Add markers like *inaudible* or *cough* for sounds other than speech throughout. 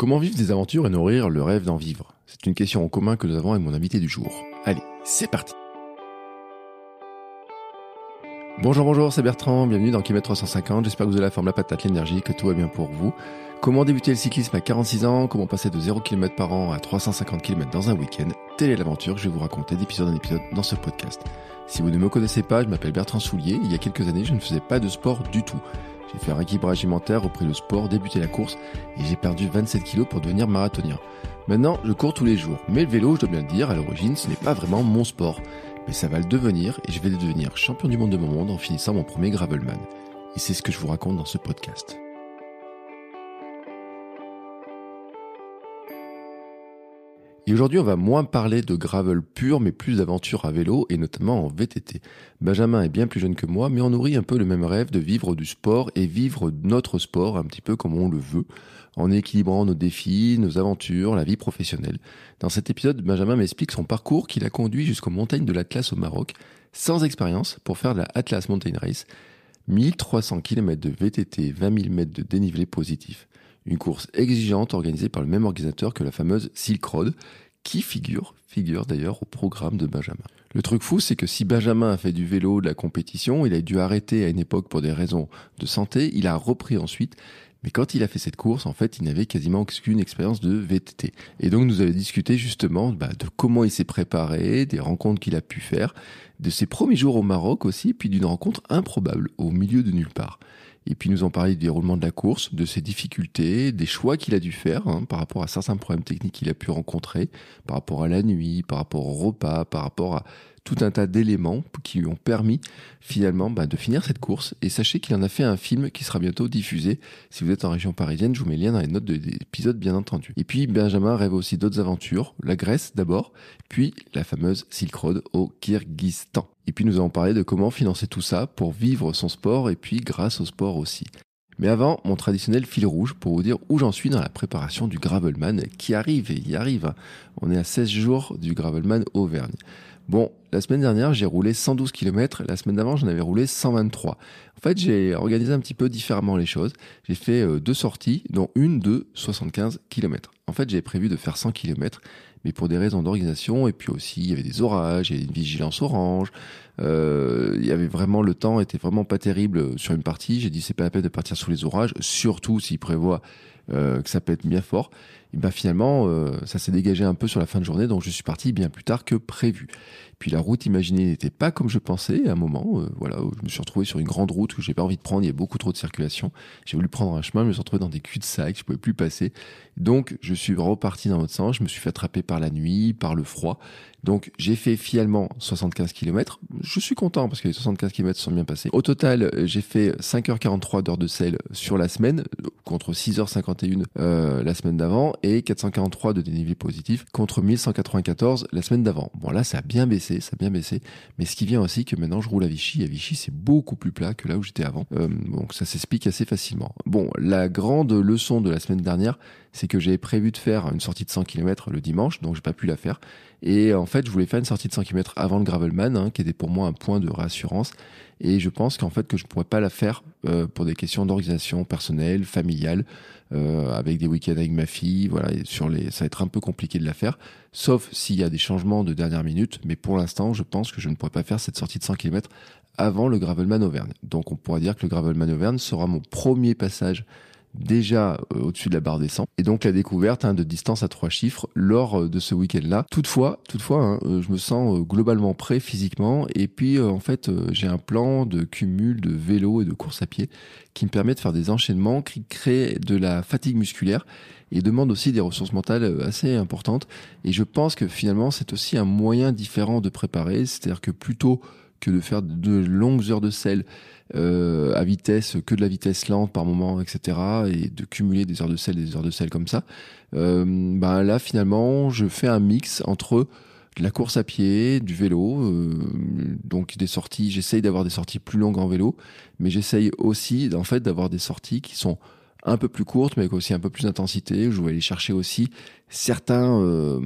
Comment vivre des aventures et nourrir le rêve d'en vivre? C'est une question en commun que nous avons avec mon invité du jour. Allez, c'est parti Bonjour, bonjour, c'est Bertrand, bienvenue dans Kilomètre 350, j'espère que vous avez la forme, la patate, l'énergie, que tout va bien pour vous. Comment débuter le cyclisme à 46 ans? Comment passer de 0 km par an à 350 km dans un week-end? Telle est l'aventure que je vais vous raconter d'épisode en épisode dans ce podcast. Si vous ne me connaissez pas, je m'appelle Bertrand Soulier, il y a quelques années je ne faisais pas de sport du tout. J'ai fait un équilibre alimentaire, repris le sport, débuté la course et j'ai perdu 27 kilos pour devenir marathonien. Maintenant, je cours tous les jours. Mais le vélo, je dois bien le dire, à l'origine, ce n'est pas vraiment mon sport. Mais ça va le devenir et je vais devenir champion du monde de mon monde en finissant mon premier Gravelman. Et c'est ce que je vous raconte dans ce podcast. Et aujourd'hui, on va moins parler de gravel pur, mais plus d'aventures à vélo et notamment en VTT. Benjamin est bien plus jeune que moi, mais on nourrit un peu le même rêve de vivre du sport et vivre notre sport un petit peu comme on le veut, en équilibrant nos défis, nos aventures, la vie professionnelle. Dans cet épisode, Benjamin m'explique son parcours qu'il a conduit jusqu'aux montagnes de l'Atlas au Maroc, sans expérience, pour faire la Atlas Mountain Race. 1300 km de VTT, 20 000 mètres de dénivelé positif. Une course exigeante organisée par le même organisateur que la fameuse Silk Road, qui figure, figure d'ailleurs au programme de Benjamin. Le truc fou, c'est que si Benjamin a fait du vélo, de la compétition, il a dû arrêter à une époque pour des raisons de santé, il a repris ensuite, mais quand il a fait cette course, en fait, il n'avait quasiment aucune expérience de VTT. Et donc, nous avons discuté justement bah, de comment il s'est préparé, des rencontres qu'il a pu faire, de ses premiers jours au Maroc aussi, puis d'une rencontre improbable au milieu de nulle part. Et puis nous en parler du déroulement de la course, de ses difficultés, des choix qu'il a dû faire hein, par rapport à certains problèmes techniques qu'il a pu rencontrer, par rapport à la nuit, par rapport au repas, par rapport à tout un tas d'éléments qui lui ont permis finalement bah, de finir cette course. Et sachez qu'il en a fait un film qui sera bientôt diffusé. Si vous êtes en région parisienne, je vous mets le lien dans les notes de l'épisode bien entendu. Et puis Benjamin rêve aussi d'autres aventures, la Grèce d'abord, puis la fameuse Silk Road au Kyrgyzstan. Et puis nous allons parler de comment financer tout ça pour vivre son sport et puis grâce au sport aussi. Mais avant, mon traditionnel fil rouge pour vous dire où j'en suis dans la préparation du Gravelman qui arrive et y arrive. On est à 16 jours du Gravelman Auvergne. Bon, la semaine dernière, j'ai roulé 112 km. La semaine d'avant, j'en avais roulé 123. En fait, j'ai organisé un petit peu différemment les choses. J'ai fait euh, deux sorties, dont une de 75 km. En fait, j'avais prévu de faire 100 km, mais pour des raisons d'organisation, et puis aussi, il y avait des orages, il y avait une vigilance orange. Euh, il y avait vraiment, le temps était vraiment pas terrible sur une partie. J'ai dit, c'est pas la peine de partir sous les orages, surtout s'il prévoit euh, que ça peut être bien fort et ben finalement, euh, ça s'est dégagé un peu sur la fin de journée, donc je suis parti bien plus tard que prévu. Puis la route imaginée n'était pas comme je pensais à un moment. Euh, voilà, où je me suis retrouvé sur une grande route où j'ai pas envie de prendre, il y a beaucoup trop de circulation. J'ai voulu prendre un chemin, je me suis retrouvé dans des cul-de-sac, je pouvais plus passer. Donc je suis reparti dans l'autre sens, je me suis fait attraper par la nuit, par le froid. Donc j'ai fait finalement 75 km. Je suis content parce que les 75 km sont bien passés. Au total, j'ai fait 5h43 d'heures de sel sur la semaine contre 6h51 euh, la semaine d'avant et 443 de dénivelé positif contre 1194 la semaine d'avant. Bon là ça a bien baissé, ça a bien baissé, mais ce qui vient aussi que maintenant je roule à Vichy, à Vichy c'est beaucoup plus plat que là où j'étais avant, euh, donc ça s'explique assez facilement. Bon, la grande leçon de la semaine dernière, c'est que j'avais prévu de faire une sortie de 100 km le dimanche, donc j'ai pas pu la faire. Et en fait, je voulais faire une sortie de 100 km avant le Gravelman, hein, qui était pour moi un point de réassurance. Et je pense qu'en fait que je pourrais pas la faire euh, pour des questions d'organisation personnelle, familiale, euh, avec des week-ends avec ma fille. Voilà, sur les, ça va être un peu compliqué de la faire, sauf s'il y a des changements de dernière minute. Mais pour l'instant, je pense que je ne pourrais pas faire cette sortie de 100 km avant le Gravelman Auvergne. Donc, on pourrait dire que le Gravelman Auvergne sera mon premier passage déjà euh, au-dessus de la barre des 100 et donc la découverte hein, de distance à trois chiffres lors euh, de ce week-end-là. Toutefois, toutefois, hein, euh, je me sens globalement prêt physiquement et puis en fait j'ai un plan de cumul de vélo et de course à pied qui me permet de faire des enchaînements qui créent de la fatigue musculaire et demande aussi des ressources mentales assez importantes. Et je pense que finalement c'est aussi un moyen différent de préparer, c'est-à-dire que plutôt que de faire de longues heures de sel euh, à vitesse, que de la vitesse lente par moment, etc. Et de cumuler des heures de sel, des heures de sel comme ça. Euh, ben là, finalement, je fais un mix entre la course à pied, du vélo, euh, donc des sorties. J'essaye d'avoir des sorties plus longues en vélo, mais j'essaye aussi, en fait, d'avoir des sorties qui sont un peu plus courte, mais avec aussi un peu plus d'intensité. Je vais aller chercher aussi certains, euh,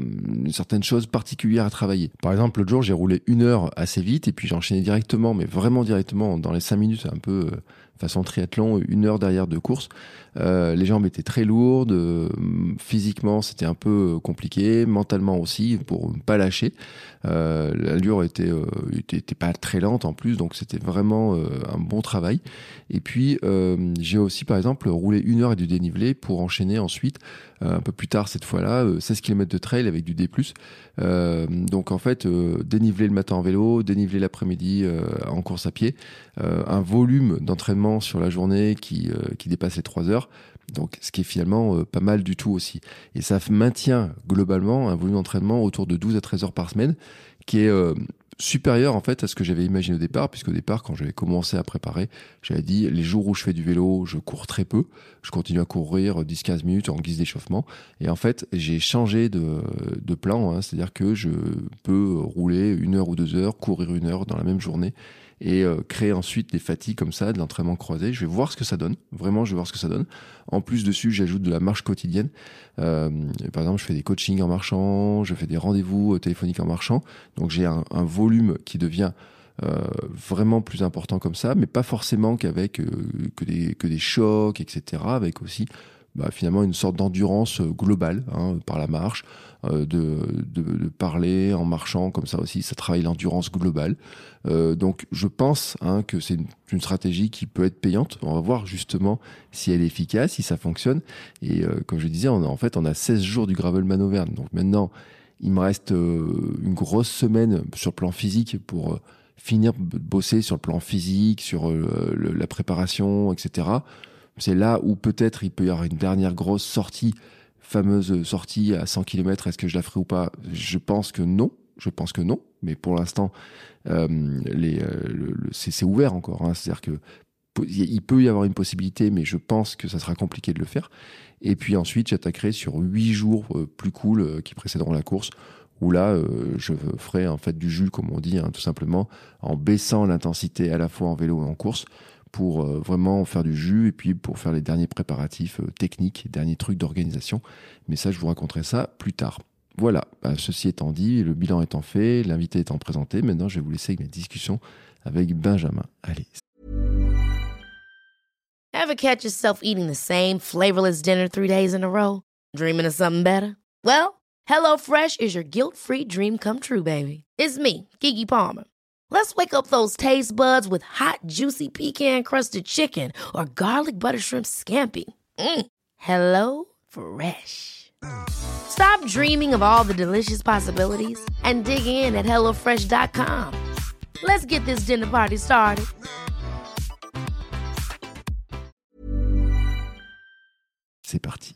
certaines choses particulières à travailler. Par exemple, l'autre jour, j'ai roulé une heure assez vite et puis j'ai enchaîné directement, mais vraiment directement, dans les cinq minutes, un peu, euh, façon triathlon, une heure derrière de course. Euh, les jambes étaient très lourdes, euh, physiquement c'était un peu compliqué, mentalement aussi pour ne pas lâcher. Euh, L'allure était, euh, pas très lente en plus, donc c'était vraiment euh, un bon travail. Et puis j'ai aussi par exemple roulé une heure et du dénivelé pour enchaîner ensuite un peu plus tard cette fois-là 16 km de trail avec du D+. donc en fait dénivelé le matin en vélo, dénivelé l'après-midi en course à pied, un volume d'entraînement sur la journée qui, qui dépasse les 3 heures donc, ce qui est finalement euh, pas mal du tout aussi. Et ça maintient globalement un volume d'entraînement autour de 12 à 13 heures par semaine, qui est euh, supérieur en fait à ce que j'avais imaginé au départ, puisqu'au départ, quand j'avais commencé à préparer, j'avais dit les jours où je fais du vélo, je cours très peu, je continue à courir 10-15 minutes en guise d'échauffement. Et en fait, j'ai changé de, plan, hein, c'est-à-dire que je peux rouler une heure ou deux heures, courir une heure dans la même journée et euh, créer ensuite des fatigues comme ça, de l'entraînement croisé. Je vais voir ce que ça donne. Vraiment, je vais voir ce que ça donne. En plus dessus, j'ajoute de la marche quotidienne. Euh, par exemple, je fais des coachings en marchant, je fais des rendez-vous euh, téléphoniques en marchant. Donc j'ai un, volume qui devient euh, vraiment plus important comme ça, mais pas forcément qu'avec euh, que, des, que des chocs, etc. Avec aussi bah, finalement une sorte d'endurance globale hein, par la marche, euh, de, de, de, parler en marchant comme ça aussi, ça travaille l'endurance globale. Euh, donc je pense hein, que c'est une, une, stratégie qui peut être payante. On va voir justement si elle est efficace, si ça fonctionne. Et euh, comme je disais, on a, en fait on a 16 jours du Gravelman Auvergne. Donc maintenant, il me reste euh, une grosse semaine sur le plan physique pour euh, finir de bosser sur le plan physique, sur le, la préparation, etc. C'est là où peut-être il peut y avoir une dernière grosse sortie fameuse sortie à 100 km, est-ce que je la ferai ou pas? Je pense que non. Je pense que non. Mais pour l'instant, euh, euh, c'est ouvert encore. Hein. C'est-à-dire que il peut y avoir une possibilité, mais je pense que ça sera compliqué de le faire. Et puis ensuite, j'attaquerai sur huit jours euh, plus cool euh, qui précéderont la course, où là, je ferai en fait du jus, comme on dit, hein, tout simplement, en baissant l'intensité à la fois en vélo et en course pour euh, vraiment faire du jus et puis pour faire les derniers préparatifs euh, techniques, les derniers trucs d'organisation. Mais ça, je vous raconterai ça plus tard. Voilà, bah, ceci étant dit, le bilan étant fait, l'invité étant présenté, maintenant je vais vous laisser avec mes discussions avec Benjamin. Allez. Ever catch yourself eating the same flavorless dinner three days in a row? Dreaming of something better? Well, HelloFresh is your guilt-free dream come true, baby. It's me, Kiki Palmer. Let's wake up those taste buds with hot, juicy pecan crusted chicken or garlic butter shrimp scampi. Mm. Hello Fresh. Stop dreaming of all the delicious possibilities and dig in at HelloFresh.com. Let's get this dinner party started. C'est parti.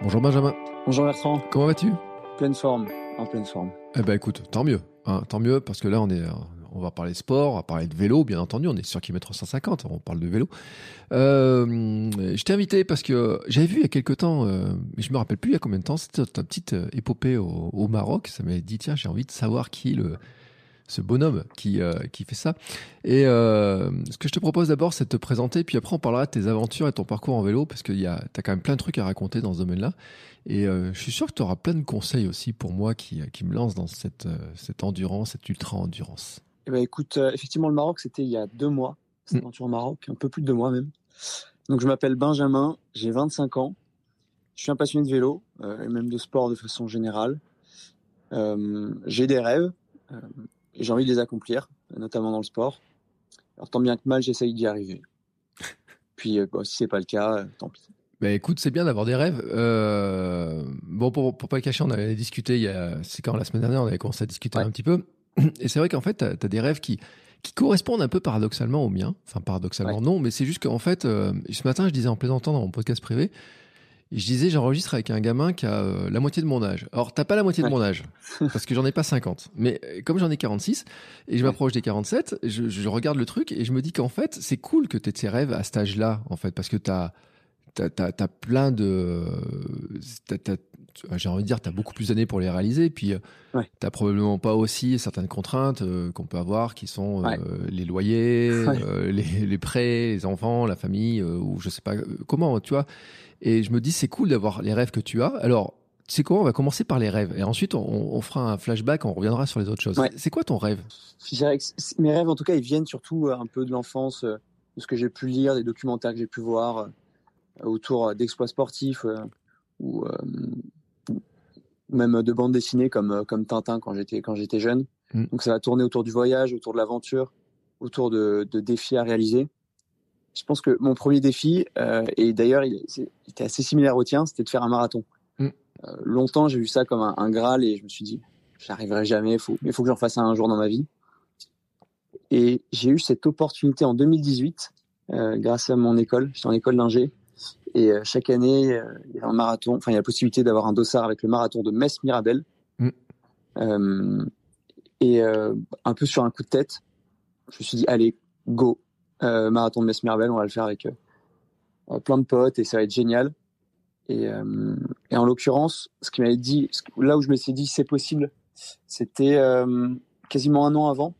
Bonjour Benjamin. Bonjour Bertrand. Comment vas-tu Pleine forme, en pleine forme. Eh ben écoute, tant mieux, hein, tant mieux parce que là on est, on va parler sport, on va parler de vélo, bien entendu, on est sur kilomètre 150, on parle de vélo. Euh, je t'ai invité parce que j'avais vu il y a quelques temps, euh, mais je me rappelle plus il y a combien de temps, c'était ta petite épopée au, au Maroc. Ça m'avait dit tiens j'ai envie de savoir qui est le ce bonhomme qui, euh, qui fait ça. Et euh, ce que je te propose d'abord, c'est de te présenter, puis après on parlera de tes aventures et ton parcours en vélo, parce que tu as quand même plein de trucs à raconter dans ce domaine-là. Et euh, je suis sûr que tu auras plein de conseils aussi pour moi qui, qui me lance dans cette, cette endurance, cette ultra-endurance. Eh ben, écoute, effectivement, le Maroc, c'était il y a deux mois, cette Mm. aventure au Maroc, un peu plus de deux mois même. Donc je m'appelle Benjamin, j'ai 25 ans, je suis un passionné de vélo, et même de sport de façon générale. J'ai des rêves, j'ai envie de les accomplir, notamment dans le sport. Alors tant bien que mal, j'essaye d'y arriver. *laughs* Puis euh, bon, si c'est pas le cas, euh, tant pis. Bah écoute, c'est bien d'avoir des rêves. Euh, bon, pour, pour pas le cacher, on avait discuté il y a, c'est quand la semaine dernière, on avait commencé à discuter Ouais. un petit peu. Et c'est vrai qu'en fait, t'as as des rêves qui, qui correspondent un peu paradoxalement aux miens. Enfin, paradoxalement Ouais. non, mais c'est juste qu'en fait, euh, ce matin, je disais en plaisantant dans mon podcast privé, je disais, j'enregistre avec un gamin qui a euh, la moitié de mon âge. Alors, t'as pas la moitié de mon âge, *laughs* parce que j'en ai pas 50. Mais euh, comme j'en ai 46, et je m'approche des 47, je, je regarde le truc et je me dis qu'en fait, c'est cool que tu aies ces rêves à cet âge-là, en fait, parce que t'as t'as as, plein de. t'as- t'as- J'ai envie de dire, tu as beaucoup plus d'années pour les réaliser. Puis, Ouais. tu probablement pas aussi certaines contraintes euh, qu'on peut avoir qui sont euh, Ouais. les loyers, *laughs* euh, les, les prêts, les enfants, la famille, euh, ou je sais pas euh, comment, tu vois. Et je me dis, c'est cool d'avoir les rêves que tu as. Alors, c'est quoi On va commencer par les rêves et ensuite on, fera un flashback, on reviendra sur les autres choses. C'est quoi ton rêve? Mes rêves, en tout cas, ils viennent surtout un peu de l'enfance, de ce que j'ai pu lire, des documentaires que j'ai pu voir autour d'exploits sportifs ou même de bandes dessinées comme, comme Tintin quand j'étais quand j'étais jeune. Mm. Donc ça va tourner autour du voyage, autour de l'aventure, autour de, de, défis à réaliser. Je pense que mon premier défi, euh, et d'ailleurs il, était assez similaire au tien, c'était de faire un marathon. Mm. Euh, longtemps j'ai vu ça comme un, un, graal et je me suis dit, j'arriverai jamais, faut, il faut que j'en fasse un, un jour dans ma vie. Et j'ai eu cette opportunité en 2018 euh, grâce à mon école. J'étais en école d'ingé et chaque année, il y a un marathon. Enfin, il y a la possibilité d'avoir un dossard avec le marathon de Metz-Mirabel. Mm. Euh, et un peu sur un coup de tête, je me suis dit, allez, go, marathon de Metz-Mirabel, on va le faire avec plein de potes et ça va être génial. Et, et en l'occurrence, ce qui m'avait dit, là où je me suis dit c'est possible, c'était quasiment un an avant,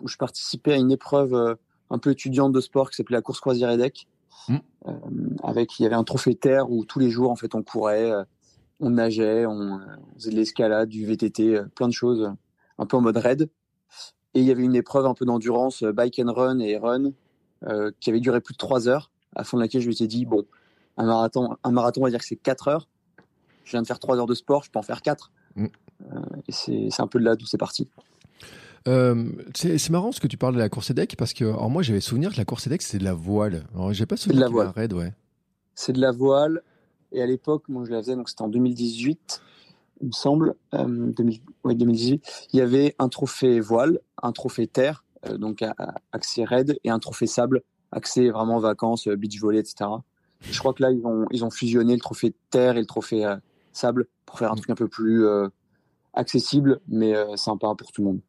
où je participais à une épreuve un peu étudiante de sport qui s'appelait la course croisière EDEC. Mm. Euh, avec il y avait un trophée terre où tous les jours en fait on courait, euh, on nageait, on, faisait de l'escalade, du VTT, euh, plein de choses, un peu en mode raid. Et il y avait une épreuve un peu d'endurance, bike and run et run, qui avait duré plus de trois heures, à fond de laquelle je me suis dit bon, un marathon, un marathon, on va dire que c'est quatre heures. Je viens de faire trois heures de sport, je peux en faire quatre. Mm. et c'est un peu de là d'où c'est parti. Euh, c'est marrant ce que tu parles de la course EDEC parce que alors moi j'avais souvenir que la course EDEC c'était de la voile. J'ai pas souvenir de la voile. Raid, ouais. C'est de la voile et à l'époque moi je la faisais donc c'était en 2018 il me semble euh, 2018 il y avait un trophée voile, un trophée terre euh, donc accès raid et un trophée sable accès vraiment vacances euh, beach volley etc. je crois que là ils ont ils ont fusionné le trophée terre et le trophée euh, sable pour faire un truc un peu plus accessible mais sympa pour tout le monde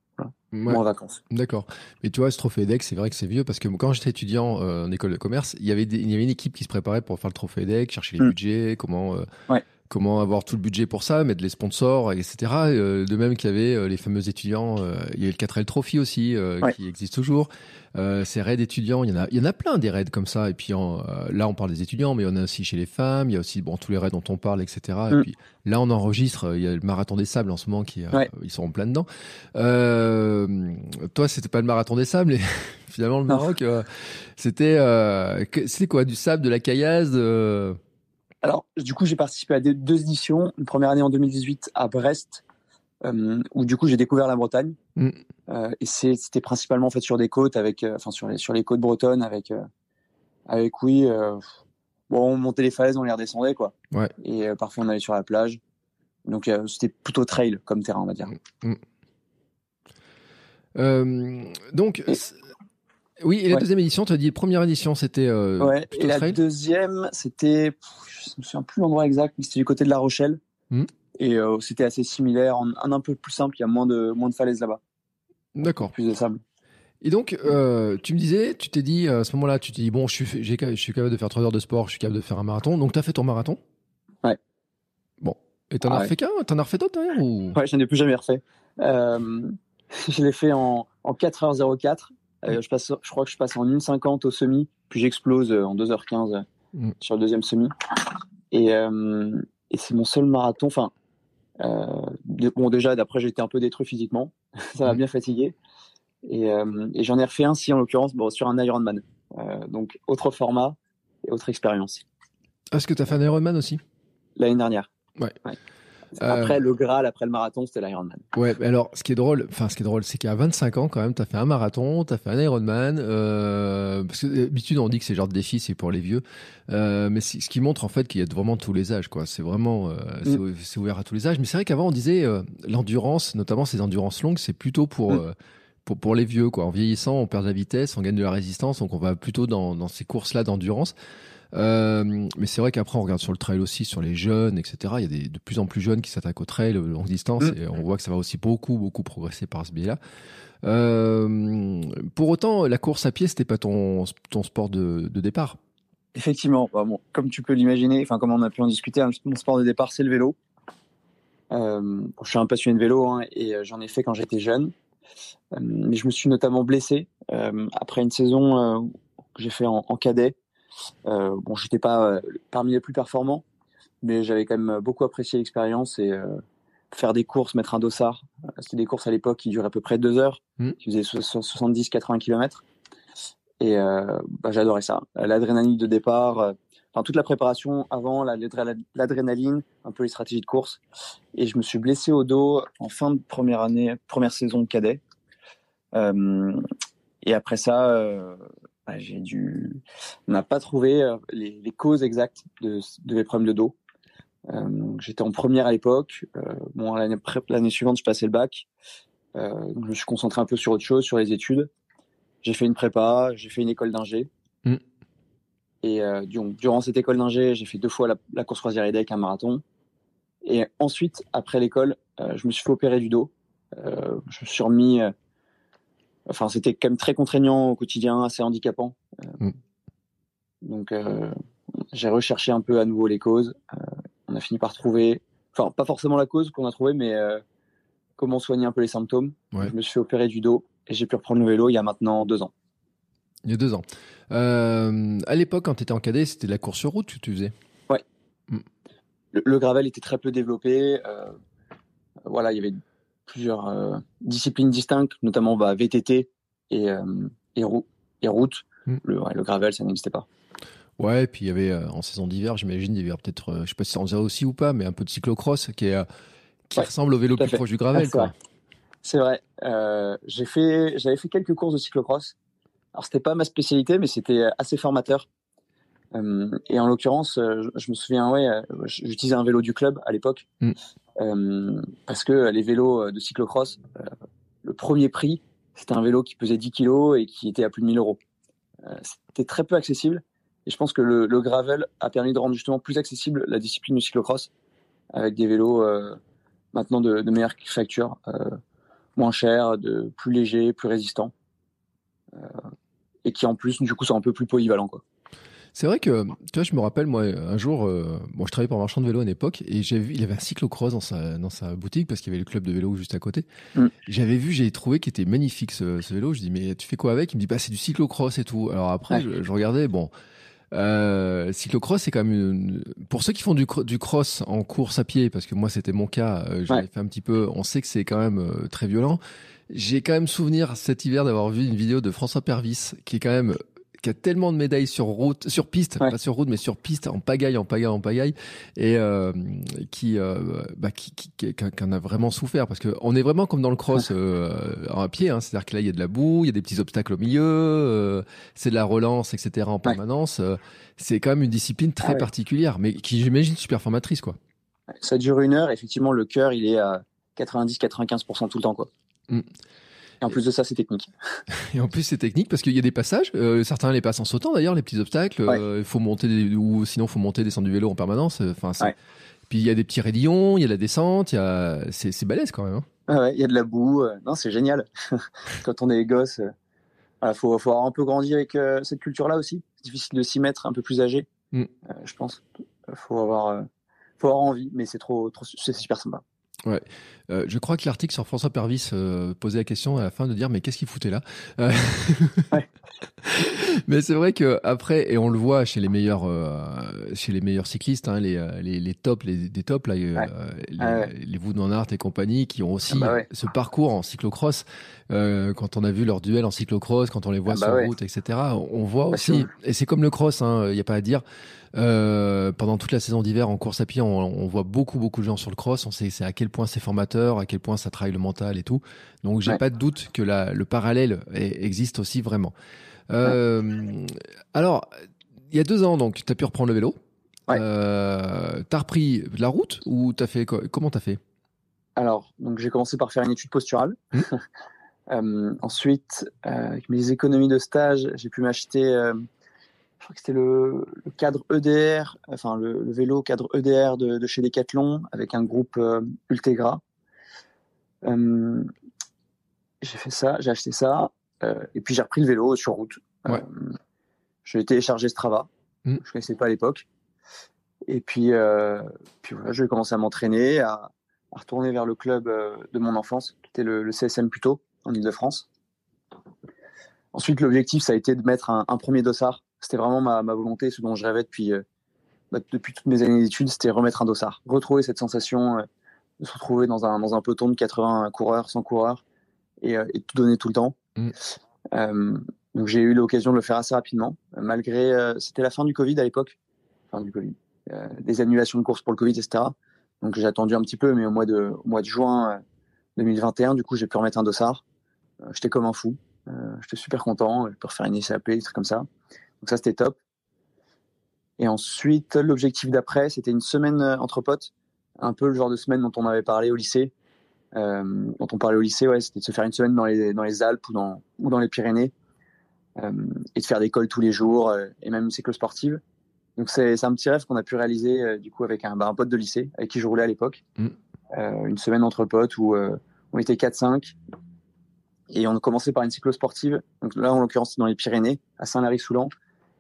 en vacances. D'accord. Mais tu vois, ce trophée EDEC, c'est vrai que c'est vieux parce que quand j'étais étudiant euh, en école de commerce, il y, avait il y avait une équipe qui se préparait pour faire le trophée EDEC, chercher les mm. budgets, comment, euh, comment avoir tout le budget pour ça, mettre les sponsors, etc. Euh, de même qu'il y avait les fameux étudiants, il y a le 4L Trophy aussi, qui existe toujours. Euh, ces raids étudiants, il y en a, il y en a plein des raids comme ça. Et puis euh, là, on parle des étudiants, mais il y en a aussi chez les femmes. Il y a aussi bon tous les raids dont on parle, etc. Et mm. puis là, on enregistre. Il y a le marathon des sables en ce moment qui, euh, ils sont en plein dedans. Euh, toi, c'était pas le marathon des sables. Et *laughs* finalement, le Maroc, c'était, c'était quoi, du sable, de la caillasse. Alors, du coup, j'ai participé à deux éditions. Une première année en 2018 à Brest euh, où du coup j'ai découvert la Bretagne. Mm. Euh, et c'était principalement fait sur des côtes, avec, euh, enfin sur les sur les côtes bretonnes, avec avec oui, bon on montait les falaises, on les redescendait quoi. Ouais. Et parfois on allait sur la plage. Donc c'était plutôt trail comme terrain, on va dire. Mm. donc oui, et la deuxième édition, tu as dit première édition, c'était ouais, et la deuxième, c'était, je me souviens plus l'endroit exact, mais c'était du côté de La Rochelle. Mm. Et euh, c'était assez similaire, un, un peu plus simple, il y a moins de, moins de falaises là-bas. D'accord. Plus de sable. Et donc, euh, tu me disais, tu t'es dit, à ce moment-là, tu t'es dit, bon, je suis, je suis capable de faire 3 heures de sport, je suis capable de faire un marathon. Donc, tu as fait ton marathon? Ouais. Bon. Et t'en as refait qu'un? T'en as refait d'autres d'ailleurs ou... Ouais, j'en ai plus jamais refait. Euh, *laughs* je l'ai fait en, en 4h04. Euh, je, passe, je crois que je passe en 1h50 au semi, puis j'explose en 2h15 mm. sur le deuxième semi. Et, et c'est mon seul marathon. Enfin, euh, bon, déjà, d'après, j'étais un peu détruit physiquement. *laughs* ça m'a mm. bien fatigué. Et, euh, et j'en ai refait un, si en l'occurrence, bon, sur un Ironman. Euh, donc, autre format et autre expérience. Est-ce que tu as fait un Ironman aussi? L'année dernière. Ouais. ouais. Euh, après le Graal, après le marathon, c'était l'Ironman. Ouais, alors ce qui est drôle, enfin ce qui est drôle, c'est qu'à 25 ans quand même, t'as fait un marathon, t'as fait un Ironman. Euh, parce que d'habitude on dit que c'est genre de défi, c'est pour les vieux, euh, mais ce qui montre en fait qu'il y a vraiment tous les âges, quoi. C'est vraiment, mm. c'est ouvert à tous les âges. Mais c'est vrai qu'avant on disait l'endurance, notamment ces endurances longues, c'est plutôt pour mm. pour, pour, les vieux, quoi. En vieillissant, on perd de la vitesse, on gagne de la résistance, donc on va plutôt dans, dans ces courses-là d'endurance. Euh, mais c'est vrai qu'après, on regarde sur le trail aussi, sur les jeunes, etc. Il y a des, de plus en plus jeunes qui s'attaquent au trail longue distance mm. et on voit que ça va aussi beaucoup, beaucoup progresser par ce biais-là. Euh, pour autant, la course à pied, c'était pas ton, ton sport de, de départ. Effectivement, bah bon, comme tu peux l'imaginer, enfin comme on a pu en discuter, hein, mon sport de départ c'est le vélo. Euh, je suis un passionné de vélo hein, et euh, j'en ai fait quand j'étais jeune, euh, mais je me suis notamment blessé euh, après une saison que j'ai fait en, en cadet. Euh, bon, j'étais pas euh, parmi les plus performants, mais j'avais quand même beaucoup apprécié l'expérience et faire des courses, mettre un dossard. C'était des courses à l'époque qui duraient à peu près deux heures, Mm. qui faisaient 70-80 km. Et euh, bah, j'adorais ça. L'adrénaline de départ, euh, enfin toute la préparation avant, la- l'adré- l'adrénaline, un peu les stratégies de course. Et je me suis blessé au dos en fin de première année, première saison de cadet. Euh, et après ça, euh, bah, j'ai dû, on n'a pas trouvé euh, les, les causes exactes de, de mes problèmes de dos. Euh, J'étais en première à l'époque. Euh, bon, l'année suivante, je passais le bac. Je me suis concentré un peu sur autre chose, sur les études. J'ai fait une prépa, j'ai fait une école d'ingé. Mm. Et donc, durant cette école d'ingé, j'ai fait deux fois la, la course croisière EDEC, un marathon. Et ensuite, après l'école, je me suis fait opérer du dos. Je me suis remis. Enfin, c'était quand même très contraignant au quotidien, assez handicapant. Euh, Mm. Donc, euh, j'ai recherché un peu à nouveau les causes. Euh, on a fini par trouver, enfin, pas forcément la cause qu'on a trouvée, mais comment soigner un peu les symptômes. Ouais. Je me suis opérer du dos et j'ai pu reprendre le vélo il y a maintenant deux ans. Il y a deux ans. Euh, à l'époque, quand tu étais en cadet, c'était de la course sur route que tu faisais. Le, le gravel était très peu développé. euh, voilà, il y avait plusieurs euh, disciplines distinctes, notamment bah, VTT et, euh, et, rou- et route. Mm. Le, ouais, le gravel, ça n'existait pas. Ouais, et puis il y avait euh, en saison d'hiver, j'imagine, il y avait peut-être, je sais pas si ça en aussi ou pas, mais un peu de cyclocross qui, est, qui Ouais, ressemble au vélo plus fait. proche du gravel. Ah, c'est vrai. Vrai. J'ai fait, j'avais fait quelques courses de cyclocross. Alors c'était pas ma spécialité, mais c'était assez formateur. Euh, et en l'occurrence, euh, je, je me souviens, ouais, euh, j'utilisais un vélo du club à l'époque, Mm. Parce que les vélos de cyclocross, le premier prix, c'était un vélo qui pesait 10 kilos et qui était à plus de 1000 euros. C'était très peu accessible. Et je pense que le, le gravel a permis de rendre justement plus accessible la discipline du cyclocross avec des vélos euh, maintenant de, de meilleure facture, euh, moins chers, de plus légers, plus résistants, euh, et qui en plus du coup sont un peu plus polyvalents quoi. C'est vrai que, tu vois, je me rappelle, moi, un jour, euh, bon, je travaillais pour un marchand de vélo à l'époque, et j'ai vu, il y avait un cyclocross dans sa, dans sa boutique, parce qu'il y avait le club de vélo juste à côté. Mm. J'avais vu, j'ai trouvé qu'il était magnifique, ce, ce vélo. Je dis, mais tu fais quoi avec? Il me dit, bah, c'est du cyclocross et tout. Alors après, Ouais. je, je regardais, bon, euh, cyclocross, c'est quand même une... pour ceux qui font du, cro- du cross en course à pied, parce que moi, c'était mon cas, euh, j'en ai Ouais. fait un petit peu, on sait que c'est quand même euh, très violent. J'ai quand même souvenir cet hiver d'avoir vu une vidéo de François Pervis, qui est quand même qui a tellement de médailles sur route, sur piste, Ouais. pas sur route, mais sur piste, en pagaille, en pagaille, en pagaille, et euh, qui, euh, bah, qui, qui, qui, qui en a vraiment souffert, parce que on est vraiment comme dans le cross euh, à pied, hein, c'est-à-dire que là il y a de la boue, il y a des petits obstacles au milieu, c'est de la relance, etc. en permanence. c'est quand même une discipline très Ah ouais. particulière, mais qui j'imagine super formatrice, quoi. Ça dure une heure, effectivement le cœur il est à 90-95% tout le temps quoi. Mm. Et en plus de ça c'est technique. *laughs* Et en plus, c'est technique parce qu'il y a des passages. euh, certains les passent en sautant d'ailleurs, les petits obstacles. euh, Il faut monter des- ou sinon faut monter, descendre du vélo en permanence. euh, Enfin, Ouais. puis il y a des petits raidillons, il y a la descente, il y a c'est c'est balèze quand même. hein. Ah ouais, il y a de la boue, euh, non c'est génial. *laughs* Quand on est gosse, euh, voilà, faut, faut avoir un peu grandi avec euh, cette culture là aussi. C'est difficile de s'y mettre un peu plus âgé, Mm. euh, je pense. Faut avoir, euh, faut avoir envie, mais c'est trop, trop c'est super sympa. Euh, je crois que l'article sur François Pervis euh, posait la question à la fin de dire mais qu'est-ce qu'il foutait là Euh, Ouais. *laughs* Mais c'est vrai que après et on le voit chez les meilleurs euh, chez les meilleurs cyclistes, hein, les, euh, les les tops, les des tops là, euh, Ouais. les, Ah ouais. les Wout van Aert et compagnie qui ont aussi Ah bah ouais. ce parcours en cyclocross. Euh, quand on a vu leur duel en cyclocross, quand on les voit Ah bah sur ouais. route, etc. On voit Bah, aussi et c'est comme le cross, il n'y a pas à dire. Euh, pendant toute la saison d'hiver en course à pied, on, on voit beaucoup beaucoup de gens sur le cross. On sait c'est à quel point c'est formateur, à quel point ça travaille le mental et tout. Donc j'ai Ouais. pas de doute que la, le parallèle existe aussi vraiment. Euh, Alors, il y a deux ans, donc tu as pu reprendre le vélo. Ouais. Euh, t'as repris de la route ou t'as fait Comment t'as fait? Alors, donc j'ai commencé par faire une étude posturale. Mm. *laughs* Euh, ensuite, euh, avec mes économies de stage, j'ai pu m'acheter, euh, je crois que c'était le, le cadre EDR, enfin le, le vélo cadre EDR de, de chez Decathlon avec un groupe euh, Ultegra. Euh, j'ai fait ça, j'ai acheté ça, euh, et puis j'ai repris le vélo sur route. Ouais. Euh, j'ai téléchargé Strava, Mm. je connaissais pas à l'époque. Et puis, puis voilà, je vais commencer à m'entraîner, à, à retourner vers le club de mon enfance, qui était le, le CSM Puto, en Ile-de-France. Ensuite, l'objectif, ça a été de mettre un, un premier dossard. C'était vraiment ma, ma volonté, ce dont je rêvais depuis, euh, bah, depuis toutes mes années d'études, c'était remettre un dossard, retrouver cette sensation de se retrouver dans un, dans un peloton de 80 coureurs, 100 coureurs, et, et tout donner tout le temps. Mm. donc j'ai eu l'occasion de le faire assez rapidement, malgré c'était la fin du Covid à l'époque, fin du Covid, des annulations de courses pour le Covid, etc. Donc j'ai attendu un petit peu, mais au mois de, au mois de juin 2021, du coup, j'ai pu remettre un dossard. J'étais comme un fou. J'étais super content. Je peux refaire une SAP, des trucs comme ça. Donc ça, c'était top. Et ensuite, l'objectif d'après, c'était une semaine entre potes. Un peu le genre de semaine dont on avait parlé au lycée. Euh, dont on parlait au lycée, ouais, c'était de se faire une semaine dans les, dans les Alpes ou dans, ou dans les Pyrénées. Euh, et de faire des cols tous les jours, euh, et même une cyclo-sportive. Donc c'est un petit rêve qu'on a pu réaliser euh, du coup avec un, bah, un, pote de lycée avec qui je roulais à l'époque. Mm. Euh, une semaine entre potes où euh, on était 4-5 et on a commencé par une cyclo-sportive. Donc là, en l'occurrence, dans les Pyrénées, à Saint-Lary-Soulan,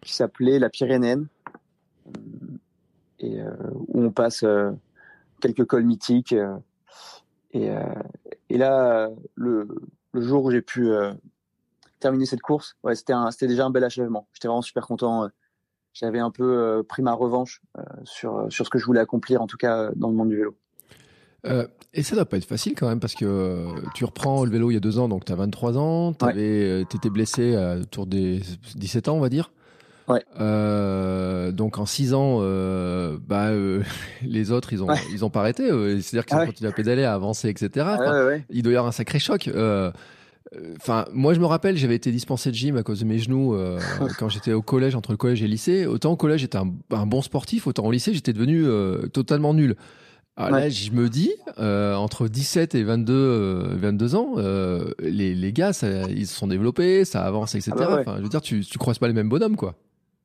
qui s'appelait la Pyrénéenne, et où on passe quelques cols mythiques. Et, et, là, le, le, jour où j'ai pu terminer cette course, ouais, c'était déjà un bel achèvement. J'étais vraiment super content j'avais un peu euh, pris ma revanche euh, sur, sur ce que je voulais accomplir, en tout cas dans le monde du vélo. Euh, et ça doit pas être facile quand même parce que tu reprends le vélo il y a deux ans, donc tu as 23 ans, tu ouais. étais blessé autour des 17 ans, on va dire. Ouais. Euh, donc en six ans, euh, bah, euh, *laughs* les autres, ils ont, ouais. ils ont pas arrêté. C'est-à-dire qu'ils ah ont continué à pédaler, à avancer, etc. Enfin, il doit y avoir un sacré choc. Enfin, moi je me rappelle, j'avais été dispensé de gym à cause de mes genoux euh, *laughs* quand j'étais au collège, entre le collège et le lycée. Autant au collège j'étais un, un, bon sportif, autant au lycée j'étais devenu euh, totalement nul. Alors là, je me dis, euh, entre 17 et 22, 22 ans, les, les gars, ça, ils se sont développés, ça avance, etc. Ah bah ouais. Enfin, je veux dire, tu, tu croises pas les mêmes bonhommes, quoi.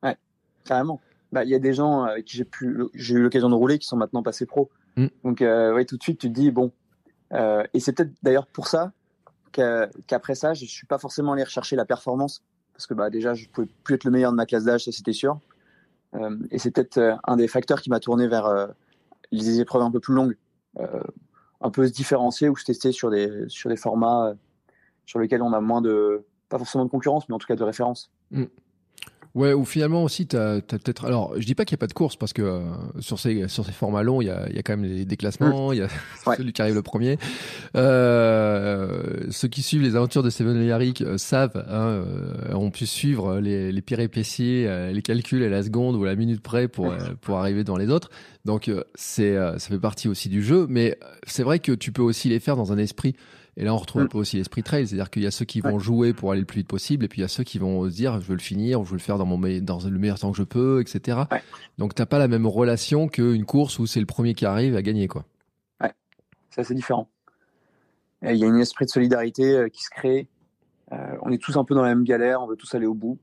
Ouais, carrément. Bah, il y a des gens avec qui j'ai pu, j'ai eu l'occasion de rouler qui sont maintenant passés pro. Mm. Donc, ouais, tout de suite, tu te dis, bon. et c'est peut-être d'ailleurs pour ça qu'après ça, je suis pas forcément allé rechercher la performance parce que bah déjà, je pouvais plus être le meilleur de ma classe d'âge, ça c'était sûr. Euh, et c'est peut-être euh, un des facteurs qui m'a tourné vers euh, les épreuves un peu plus longues, euh, un peu se différencier ou se tester sur des sur des formats sur lesquels on a moins de pas forcément de concurrence, mais en tout cas de référence. Mm. Ouais, ou finalement aussi, tu as, peut-être. Alors, je dis pas qu'il n'y a pas de course parce que euh, sur, ces, sur ces formats longs, il y a, y a quand même les déclassements, il y a *laughs* ouais. celui qui arrive le premier. Euh, ceux qui suivent les aventures de Steven Learic euh, savent, hein, euh, ont pu suivre les, les péripéties, euh, les calculs à la seconde ou à la minute près pour, pour arriver dans les autres. Donc, c'est ça fait partie aussi du jeu, mais c'est vrai que tu peux aussi les faire dans un esprit et là, on retrouve un mm. peu aussi l'esprit trail, c'est-à-dire qu'il y a ceux qui vont ouais. jouer pour aller le plus vite possible, et puis il y a ceux qui vont se dire, je veux le finir, je veux le faire dans mon me dans le meilleur temps que je peux, etc. Ouais. Donc t'as pas la même relation qu'une course où c'est le premier qui arrive à gagner, quoi. Ouais, c'est assez différent. Il y a une esprit de solidarité euh, qui se crée. Euh, on est tous un peu dans la même galère, on veut tous aller au bout.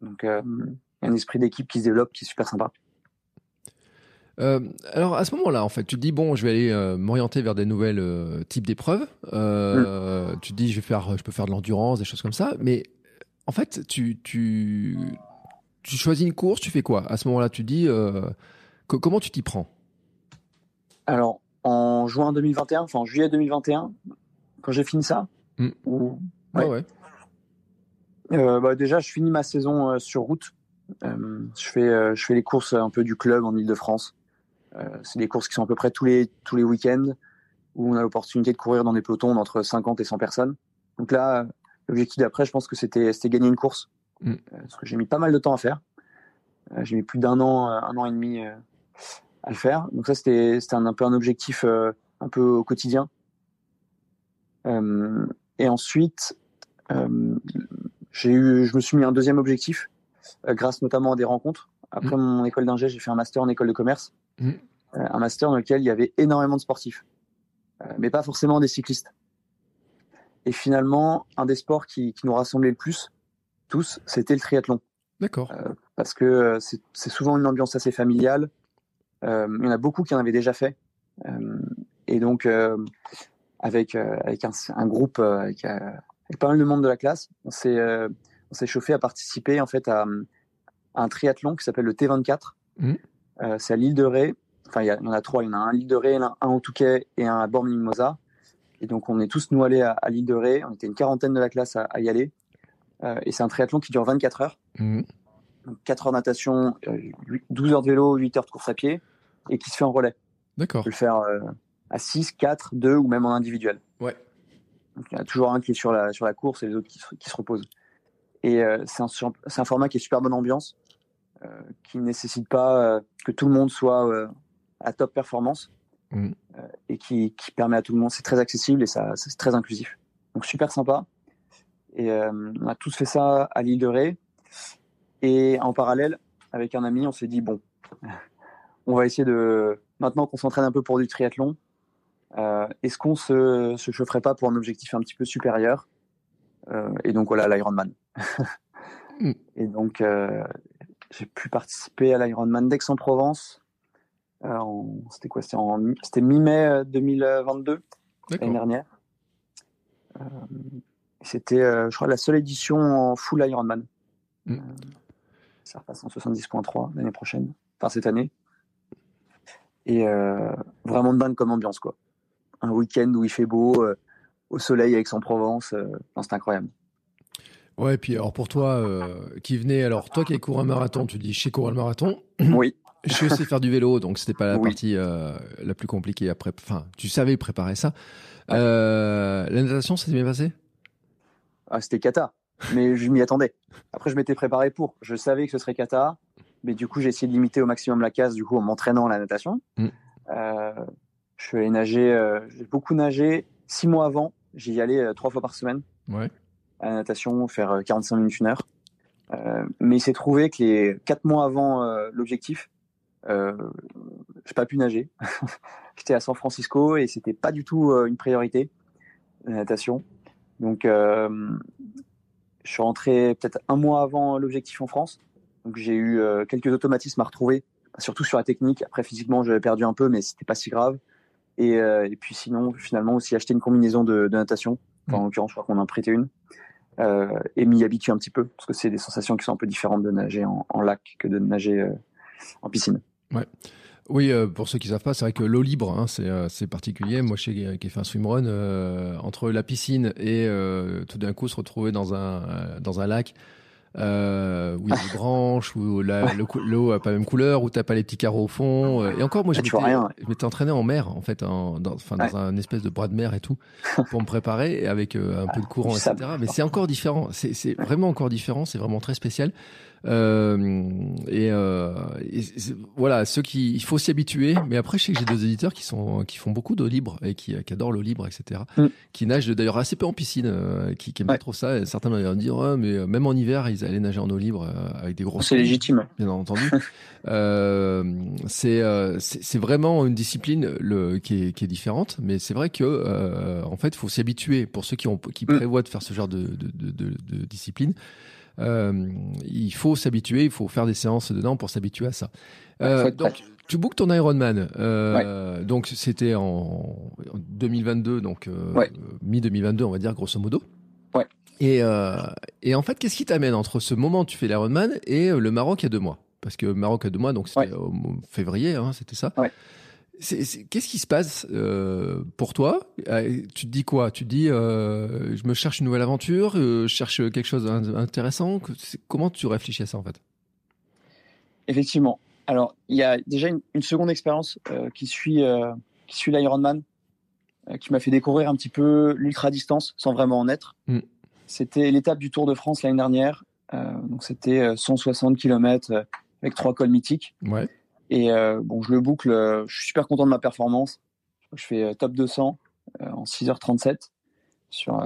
Donc euh, il y a un esprit d'équipe qui se développe qui est super sympa. Euh, alors à ce moment-là, en fait, tu te dis bon, je vais aller euh, m'orienter vers des nouvelles euh, types d'épreuves. Mm. Tu te dis, je vais faire, je peux faire de l'endurance, des choses comme ça. Mais en fait, tu tu tu choisis une course, tu fais quoi? À ce moment-là, tu te dis que, comment tu t'y prends? Alors en juin 2021, enfin en juillet 2021, quand j'ai fini ça. Mm. Ou... Ouais. ouais. bah, déjà, je finis ma saison sur route. je fais je fais les courses un peu du club en Ile-de-France. Euh, c'est des courses qui sont à peu près tous les, tous les week-ends où on a l'opportunité de courir dans des pelotons d'entre 50 et 100 personnes. Donc là, l'objectif d'après, je pense que c'était gagner une course. Mm. Parce que j'ai mis pas mal de temps à faire. Euh, j'ai mis plus d'un an, euh, un an et demi à le faire. Donc ça, c'était un, un peu un objectif un peu au quotidien. Euh, et ensuite, euh, j'ai eu, je me suis mis un deuxième objectif, euh, grâce notamment à des rencontres. Après mmh. mon école d'ingé, j'ai fait un master en école de commerce, mmh. euh, un master dans lequel il y avait énormément de sportifs, euh, mais pas forcément des cyclistes. Et finalement, un des sports qui, qui nous rassemblait le plus, tous, c'était le triathlon. D'accord. Euh, parce que c'est souvent une ambiance assez familiale. Euh, il y en a beaucoup qui en avaient déjà fait. Euh, et donc, avec, avec un, un, groupe, avec, avec, pas mal de monde de la classe, on s'est on s'est chauffé à participer en fait à, à un triathlon qui s'appelle le T24. Mmh. Euh, c'est à l'île de Ré. Enfin, il y, y, en a trois. Il y en a un à l'île de Ré, un, au Touquet et un à Bormes-Mimosa. Et donc, on est tous nous allés à, à l'île de Ré. On était une quarantaine de la classe à, à y aller. Euh, et c'est un triathlon qui dure 24 heures. Mmh. Donc 4 heures de natation, 12 heures de vélo, 8 heures de course à pied, et qui se fait en relais. D'accord. On peut le faire à 6, 4, 2 ou même en individuel. Ouais. Donc, il y a toujours un qui est sur la, sur la course et les autres qui se, qui se reposent. Et euh, c'est un, un, format qui est super bonne ambiance, euh, qui ne nécessite pas euh, que tout le monde soit à top performance mmh. et qui, qui, permet à tout le monde. C'est très accessible et ça, c'est très inclusif. Donc super sympa. Et on a tous fait ça à l'île de Ré. Et en parallèle, avec un ami, on s'est dit bon, *laughs* on va essayer de maintenant qu'on s'entraîne un peu pour du triathlon, euh, est-ce qu'on se, se chaufferait pas pour un objectif un petit peu supérieur euh, Et donc voilà, l'Ironman. mm. *laughs* Et donc euh, j'ai pu participer à l'Ironman d'Aix-en-Provence. c'était quoi? C'était mi-mai 2022, l'année dernière. c'était, je crois, la seule édition en full Ironman. Mm. ça repasse en 70.3 l'année prochaine, enfin cette année. Et vraiment dingue comme ambiance, quoi un week-end où il fait beau, euh, au soleil avec son Provence. Euh, c'est incroyable. Ouais, et puis alors pour toi euh, qui venais, alors toi qui as couru un marathon, tu dis chez cours le marathon. *clears throat* Oui. Je sais aussi faire du vélo, donc c'était pas la partie la plus compliquée après. Enfin, tu savais préparer ça. la natation, ça s'est bien passé? Ah, C'était cata, mais je m'y attendais. Après, je m'étais préparé pour. Je savais que ce serait cata, mais du coup, j'ai essayé de limiter au maximum la casse, du coup, en m'entraînant à la natation. Mm. Je suis allé nager, euh, j'ai beaucoup nagé. Six mois avant, j'y allais euh, trois fois par semaine. Ouais. À la natation, faire 45 euh, minutes, une heure. mais il s'est trouvé que les quatre mois avant l'objectif, euh, j'ai pas pu nager. *laughs* J'étais à San Francisco et c'était pas du tout une priorité la natation. Donc je suis rentré peut-être un mois avant l'objectif en France. Donc j'ai eu quelques automatismes à retrouver, surtout sur la technique. Après physiquement j'avais perdu un peu, mais c'était pas si grave. Et, euh, puis sinon, finalement, aussi acheter une combinaison de, de natation. En l'occurrence, je crois qu'on en prêté une. Euh, et m'y habituer un petit peu, parce que c'est des sensations qui sont un peu différentes de nager en, lac que de nager euh, en piscine. Oui, euh, pour ceux qui savent pas, c'est vrai que l'eau libre, hein, c'est, particulier. Moi, je sais qui ai fait un swimrun, entre la piscine et tout d'un coup se retrouver dans un dans un lac euh, où il y a des *laughs* branches, où l'eau a pas la même couleur, où t'as pas les petits carreaux au fond. Euh, et encore, moi, je m'étais entraîné en mer, en fait, en, dans, enfin, dans un espèce de bras de mer et tout, *laughs* pour me préparer, avec euh, un peu de courant, etc. Mais c'est encore différent. C'est vraiment encore différent. C'est vraiment très spécial. Euh, et, euh, voilà, ceux qui, il faut s'y habituer. Mais après, je sais que j'ai deux éditeurs qui sont, qui font beaucoup d'eau libre et qui, qui adorent l'eau libre, etc. Mm. Qui nagent d'ailleurs assez peu en piscine, euh, qui, qui aiment pas trop ça. Et certains vont dire, ouais, mais euh, même en hiver, ils allaient nager en eau libre euh, avec des gros. C'est légitime. Bien entendu. *laughs* euh, c'est, c'est vraiment une discipline le, qui est, qui est différente, mais c'est vrai que en fait, faut s'y habituer. Pour ceux qui ont, qui mm. prévoient de faire ce genre de, de, de, de, de discipline. Euh, il faut s'habituer, il faut faire des séances dedans pour s'habituer à ça. Euh, donc, tu bookes ton Ironman. Euh, Donc, c'était en 2022, donc euh, mi-2022, on va dire, grosso modo. Ouais. Et, et en fait, qu'est-ce qui t'amène entre ce moment où tu fais l'Ironman et le Maroc il y a deux mois? Parce que Maroc il y a deux mois, donc c'était au février, hein, c'était ça. Qu'est-ce qui se passe euh, pour toi? Euh, Tu te dis quoi? Tu te dis, euh, je me cherche une nouvelle aventure, euh, je cherche quelque chose d'intéressant? Comment tu réfléchis à ça en fait? Effectivement. Alors, il y a déjà une, une seconde expérience euh, qui suit, qui suit l'Ironman, qui m'a fait découvrir un petit peu l'ultra distance sans vraiment en être. Mm. C'était l'étape du Tour de France l'année dernière. donc, c'était 160 km avec trois cols mythiques. Ouais. Et euh, bon, je le boucle, euh, je suis super content de ma performance. Je fais euh, top 200 en 6h37 sur,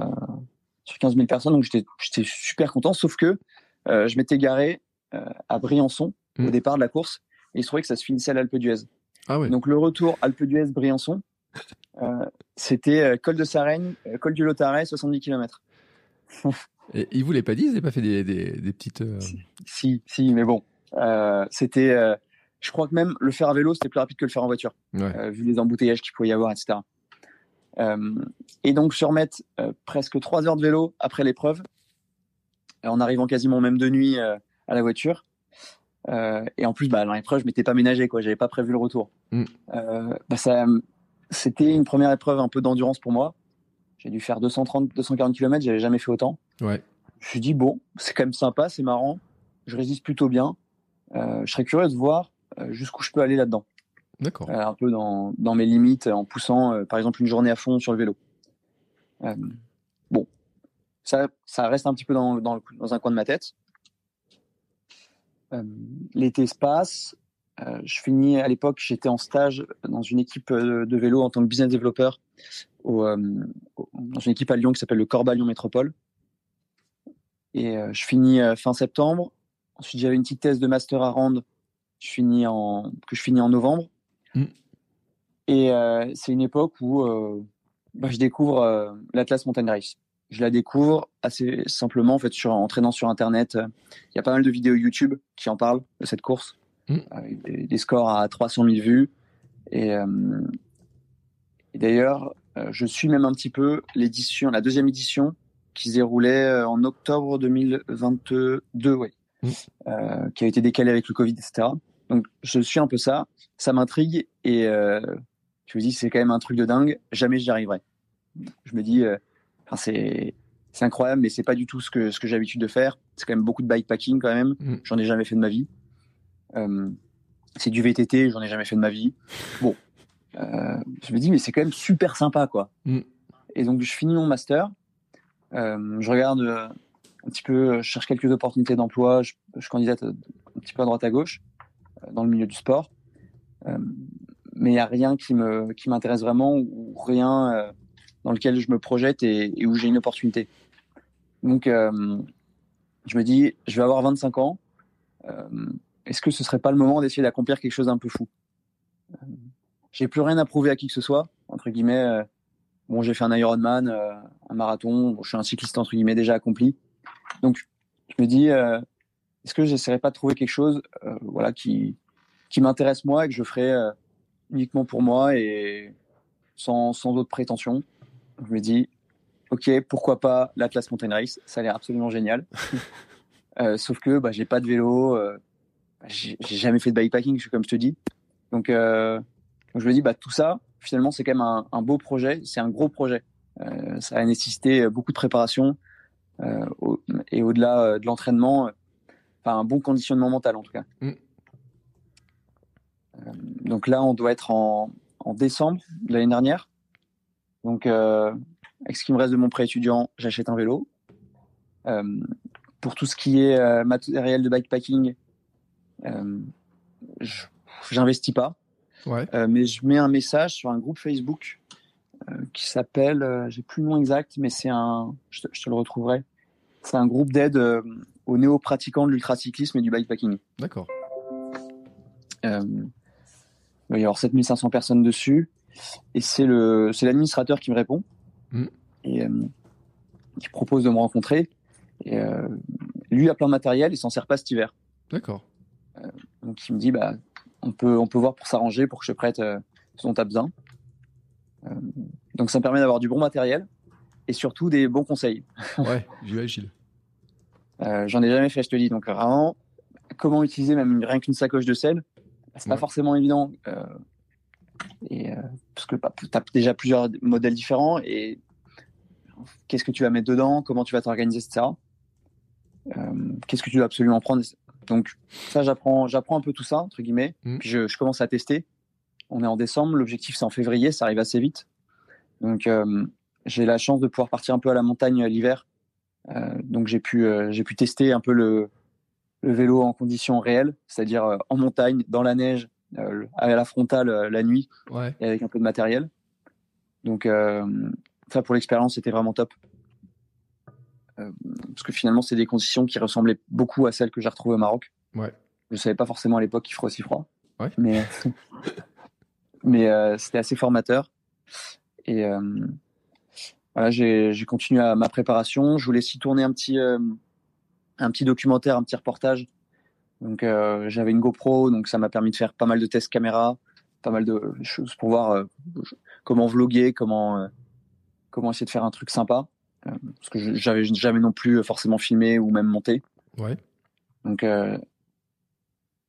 sur 15 000 personnes, donc j'étais super content, sauf que je m'étais garé à Briançon au hmm. départ de la course, et il se trouvait que ça se finissait à l'Alpe d'Huez. Ah oui. Donc le retour Alpe d'Huez Briançon, euh, c'était col de Saraigne, col du Lotaret, 70 km. et ils vous l'avaient pas dit, ils n'avaient pas fait des, des, des petites. Si, si, mais bon, c'était je crois que même le faire à vélo, c'était plus rapide que le faire en voiture, euh, vu les embouteillages qu'il pouvait y avoir, etc. Euh, et donc, se remettre euh, presque trois heures de vélo après l'épreuve, en arrivant quasiment même de nuit à la voiture. et en plus, bah, dans l'épreuve, je m'étais pas ménagé, quoi. J'avais pas prévu le retour. Mm. bah, ça, c'était une première épreuve un peu d'endurance pour moi. J'ai dû faire 230, 240 km. J'avais jamais fait autant. Ouais. Je me suis dit bon, c'est quand même sympa, c'est marrant. je résiste plutôt bien. je serais curieux de voir jusqu'où je peux aller là-dedans. D'accord. un peu dans, dans, mes limites en poussant, par exemple, une journée à fond sur le vélo. bon, ça, ça reste un petit peu dans, dans, dans un coin de ma tête. L'été se passe, euh, je finis à l'époque, j'étais en stage dans une équipe euh, de vélo en tant que business developer euh, dans une équipe à Lyon qui s'appelle le Corba Lyon Métropole. Et je finis fin septembre. Ensuite, j'avais une petite thèse de master à rendre je finis en, que je finis en novembre. Mm. Et c'est une époque où bah, je découvre l'Atlas Mountain Race. Je la découvre assez simplement en fait sur, en traînant sur Internet. Il y a pas mal de vidéos YouTube qui en parlent de cette course. Mm. des, scores à 300 000 vues. Et, euh, d'ailleurs, euh, je suis même un petit peu l'édition, la deuxième édition qui se déroulait euh, en octobre 2022, ouais, mm. qui a été décalée avec le Covid, etc. Donc, je suis un peu ça. Ça m'intrigue et je me dis, c'est quand même un truc de dingue. Jamais j'y arriverai. Je me dis, c'est c'est incroyable, mais c'est pas du tout ce que, ce que j'ai l'habitude de faire. C'est quand même beaucoup de bikepacking quand même. Mm. J'en ai jamais fait de ma vie. Euh, c'est du VTT, j'en ai jamais fait de ma vie. Bon, euh, je me dis, mais c'est quand même super sympa, quoi. Mm. Et donc, je finis mon master. Euh, je regarde un petit peu, je cherche quelques opportunités d'emploi. Je, candidate un petit peu à droite à gauche dans le milieu du sport. mais il n'y a rien qui me qui m'intéresse vraiment ou rien dans lequel je me projette et, et où j'ai une opportunité. Donc, je me dis, je vais avoir 25 ans est-ce que ce serait pas le moment d'essayer d'accomplir quelque chose d'un peu fou? Euh, J'ai plus rien à prouver à qui que ce soit, entre guillemets. Euh, bon, j'ai fait un Ironman, euh, un marathon. je suis un cycliste entre guillemets déjà accompli. Donc, je me dis, est-ce que j'essaierais pas de trouver quelque chose, voilà, qui qui m'intéresse moi et que je ferais uniquement pour moi et sans sans autre prétention? Je me dis, ok, pourquoi pas l'Atlas Mountain Race? Ça a l'air absolument génial. *laughs* sauf que bah, j'ai pas de vélo, j'ai jamais fait de bikepacking, comme je te dis. Donc, euh, je me dis, bah, tout ça, finalement, c'est quand même un, un beau projet, c'est un gros projet. Euh, ça a nécessité beaucoup de préparation euh, au, et au-delà euh, de l'entraînement, enfin un bon conditionnement mental en tout cas. Mm. Euh, donc là, on doit être en, en décembre de l'année dernière. Donc, euh, avec ce qui me reste de mon prêt étudiant, j'achète un vélo. pour tout ce qui est matériel de bikepacking, euh, j'investis pas. Euh, mais je mets un message sur un groupe Facebook euh, qui s'appelle, j'ai plus le nom exact, mais c'est un, je te, le retrouverai. C'est un groupe d'aide aux néo-pratiquants de l'ultracyclisme et du bikepacking. D'accord. il va y avoir 7500 personnes dessus. Et c'est le, c'est l'administrateur qui me répond. Mm. Et qui propose de me rencontrer. Et, lui a plein de matériel, il s'en sert pas cet hiver. D'accord. Euh, donc il me dit bah on peut on peut voir pour s'arranger pour que je prête euh, ce dont tu as besoin. Euh, donc ça me permet d'avoir du bon matériel et surtout des bons conseils. *laughs* Ouais, j'imagine. euh, J'en ai jamais fait, je te dis. Donc vraiment, comment utiliser même rien qu'une sacoche de sel, c'est pas forcément évident. Euh, et parce que tu as déjà plusieurs modèles différents et qu'est-ce que tu vas mettre dedans, comment tu vas t'organiser, etc. qu'est-ce que tu dois absolument prendre? Donc ça, j'apprends, j'apprends un peu tout ça entre guillemets. Mm. Puis je, commence à tester. On est en décembre, l'objectif c'est en février, ça arrive assez vite. Donc euh, j'ai la chance de pouvoir partir un peu à la montagne l'hiver. Euh, donc j'ai pu, euh, j'ai pu tester un peu le, le vélo en conditions réelles, c'est-à-dire en montagne, dans la neige, à la frontale la nuit, et avec un peu de matériel. Donc ça pour l'expérience c'était vraiment top. Euh, parce que finalement, c'est des conditions qui ressemblaient beaucoup à celles que j'ai retrouvées au Maroc. Ouais. Je savais pas forcément à l'époque qu'il ferait aussi froid. Mais, *laughs* mais euh, c'était assez formateur. Et euh, voilà, j'ai continué à ma préparation. Je voulais aussi tourner un petit, un petit documentaire, un petit reportage. Donc j'avais une GoPro, donc ça m'a permis de faire pas mal de tests caméra, pas mal de choses pour voir comment vloguer, comment, comment essayer de faire un truc sympa. Euh, parce que j'avais jamais non plus forcément filmé ou même monté. Ouais. Donc euh,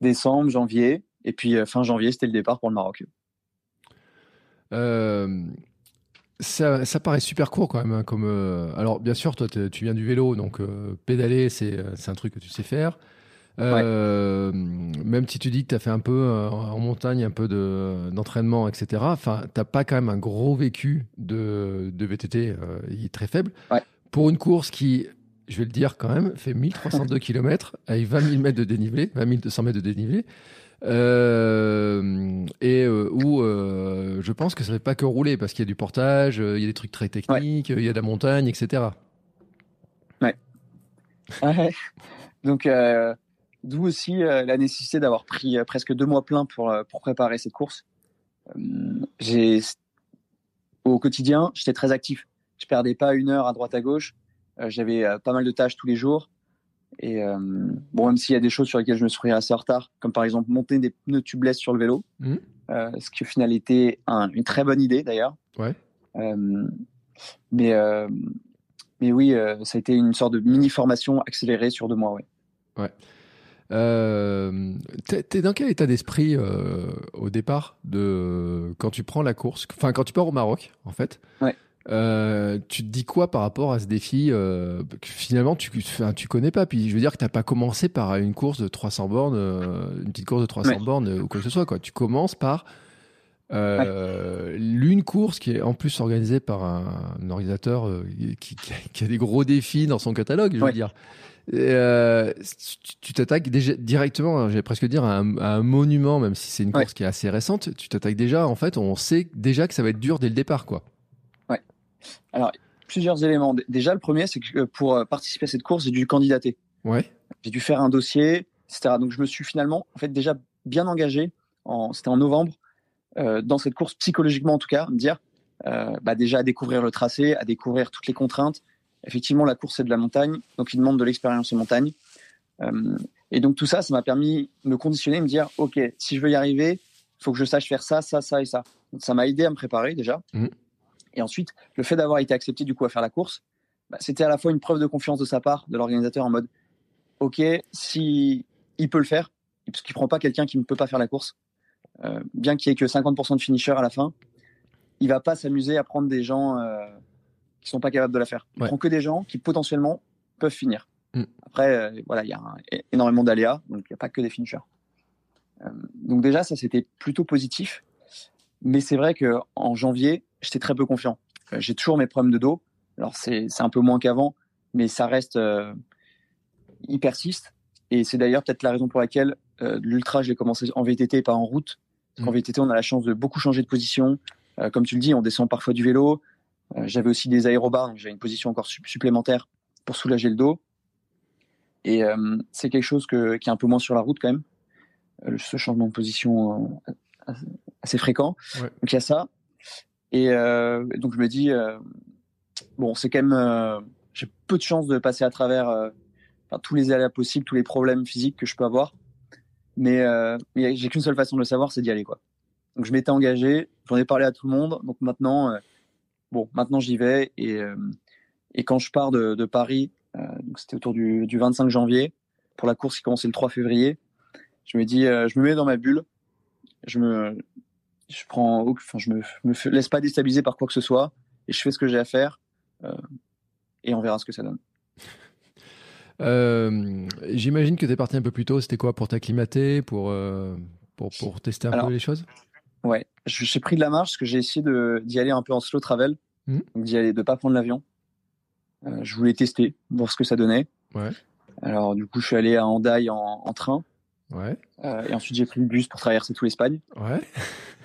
décembre, janvier, et puis euh, fin janvier, c'était le départ pour le Maroc. Ça, ça, paraît super court quand même. Hein, comme, alors, bien sûr, toi, tu viens du vélo, donc pédaler, c'est un truc que tu sais faire. Euh, même si tu dis que tu as fait un peu euh, en montagne, un peu d'entraînement, etc., enfin, tu n'as pas quand même un gros vécu de, de VTT, euh, il est très faible. Pour une course qui, je vais le dire quand même, fait 1302 km avec 20 000 mètres de dénivelé, 20 200 mètres de dénivelé. Et où je pense que ça ne fait pas que rouler parce qu'il y a du portage, il y a des trucs très techniques, il y a de la montagne, etc. Ouais. ouais. Donc, D'où aussi euh, la nécessité d'avoir pris euh, presque deux mois pleins pour, euh, pour préparer cette course. j'ai au quotidien, j'étais très actif. Je perdais pas une heure à droite à gauche. J'avais pas mal de tâches tous les jours. Et bon, même s'il y a des choses sur lesquelles je me suis assez en retard, comme par exemple monter des pneus tubeless sur le vélo, mmh. ce qui au final était une très bonne idée d'ailleurs. Ouais. mais mais oui, ça a été une sorte de mini formation accélérée sur deux mois, ouais. Ouais. Euh, T'es dans quel état d'esprit euh, au départ de quand tu prends la course, enfin quand tu pars au Maroc en fait? Ouais. Euh, tu te dis quoi par rapport à ce défi euh, que finalement tu, tu connais pas puis je veux dire que t'as pas commencé par une course de 300 bornes euh, une petite course de 300 bornes ou quoi que ce soit quoi. Tu commences par l'une course qui est en plus organisée par un, organisateur qui, qui, a des gros défis dans son catalogue je veux dire. Tu t'attaques déjà directement, hein, j'allais presque dire, à un, monument, même si c'est une course qui est assez récente. Tu t'attaques déjà, en fait, on sait déjà que ça va être dur dès le départ, quoi. Alors, plusieurs éléments. Déjà, le premier, c'est que pour euh, participer à cette course, j'ai dû candidater. Ouais. J'ai dû faire un dossier, etc. Donc, je me suis finalement, en fait, déjà bien engagé. En, c'était en novembre, euh, dans cette course, psychologiquement en tout cas, me dire, euh, bah déjà à découvrir le tracé, à découvrir toutes les contraintes, effectivement, la course, c'est de la montagne, donc il demande de l'expérience en montagne. Euh, et donc tout ça, ça m'a permis de me conditionner, de me dire, OK, si je veux y arriver, il faut que je sache faire ça, ça, ça et ça. Donc, ça m'a aidé à me préparer déjà. Mmh. Et ensuite, le fait d'avoir été accepté du coup à faire la course, bah, c'était à la fois une preuve de confiance de sa part, de l'organisateur en mode, OK, si il peut le faire, parce qu'il prend pas quelqu'un qui ne peut pas faire la course, euh, bien qu'il y ait que 50% de finisher à la fin, il va pas s'amuser à prendre des gens euh, qui sont pas capables de la faire. Il prend que des gens qui potentiellement peuvent finir. Mm. Après, euh, voilà, il y a énormément d'aléas, donc il n'y a pas que des finishers. Euh, donc déjà, ça c'était plutôt positif. Mais c'est vrai que en janvier, j'étais très peu confiant. Euh, j'ai toujours mes problèmes de dos. Alors c'est un peu moins qu'avant, mais ça reste, il persiste. Et c'est d'ailleurs peut-être la raison pour laquelle l'ultra, je l'ai commencé en VTT et pas en route. Parce qu'en mm. VTT, on a la chance de beaucoup changer de position. comme tu le dis, on descend parfois du vélo. Euh, j'avais aussi des aérobars, donc j'avais une position encore supplémentaire pour soulager le dos. Et euh, c'est quelque chose que, qui est un peu moins sur la route quand même, euh, ce changement de position assez fréquent. Donc il y a ça. Et donc je me dis, bon, c'est quand même, j'ai peu de chances de passer à travers tous les aléas possibles, tous les problèmes physiques que je peux avoir. Mais, mais j'ai qu'une seule façon de le savoir, c'est d'y aller. Quoi. Donc je m'étais engagé, j'en ai parlé à tout le monde. Donc maintenant, bon, maintenant j'y vais. Et, euh, et quand je pars de, de Paris, euh, c'était autour du, du, 25 janvier, pour la course qui commençait le 3 février, je me dis, euh, je me mets dans ma bulle, je me, je prends, enfin, je me, me laisse pas déstabiliser par quoi que ce soit, et je fais ce que j'ai à faire, et on verra ce que ça donne. *laughs* J'imagine que tu es parti un peu plus tôt. C'était quoi pour t'acclimater, pour, pour, pour, tester un peu les choses? Ouais, j'ai pris de la marche parce que j'ai essayé d'y aller un peu en slow travel, mmh. d'y aller, de pas prendre l'avion. Euh, je voulais tester, voir ce que ça donnait. Ouais. Alors du coup, je suis allé à Hendaye en, en train. Ouais. Euh, et ensuite, j'ai pris le bus pour traverser tout l'Espagne. Ouais.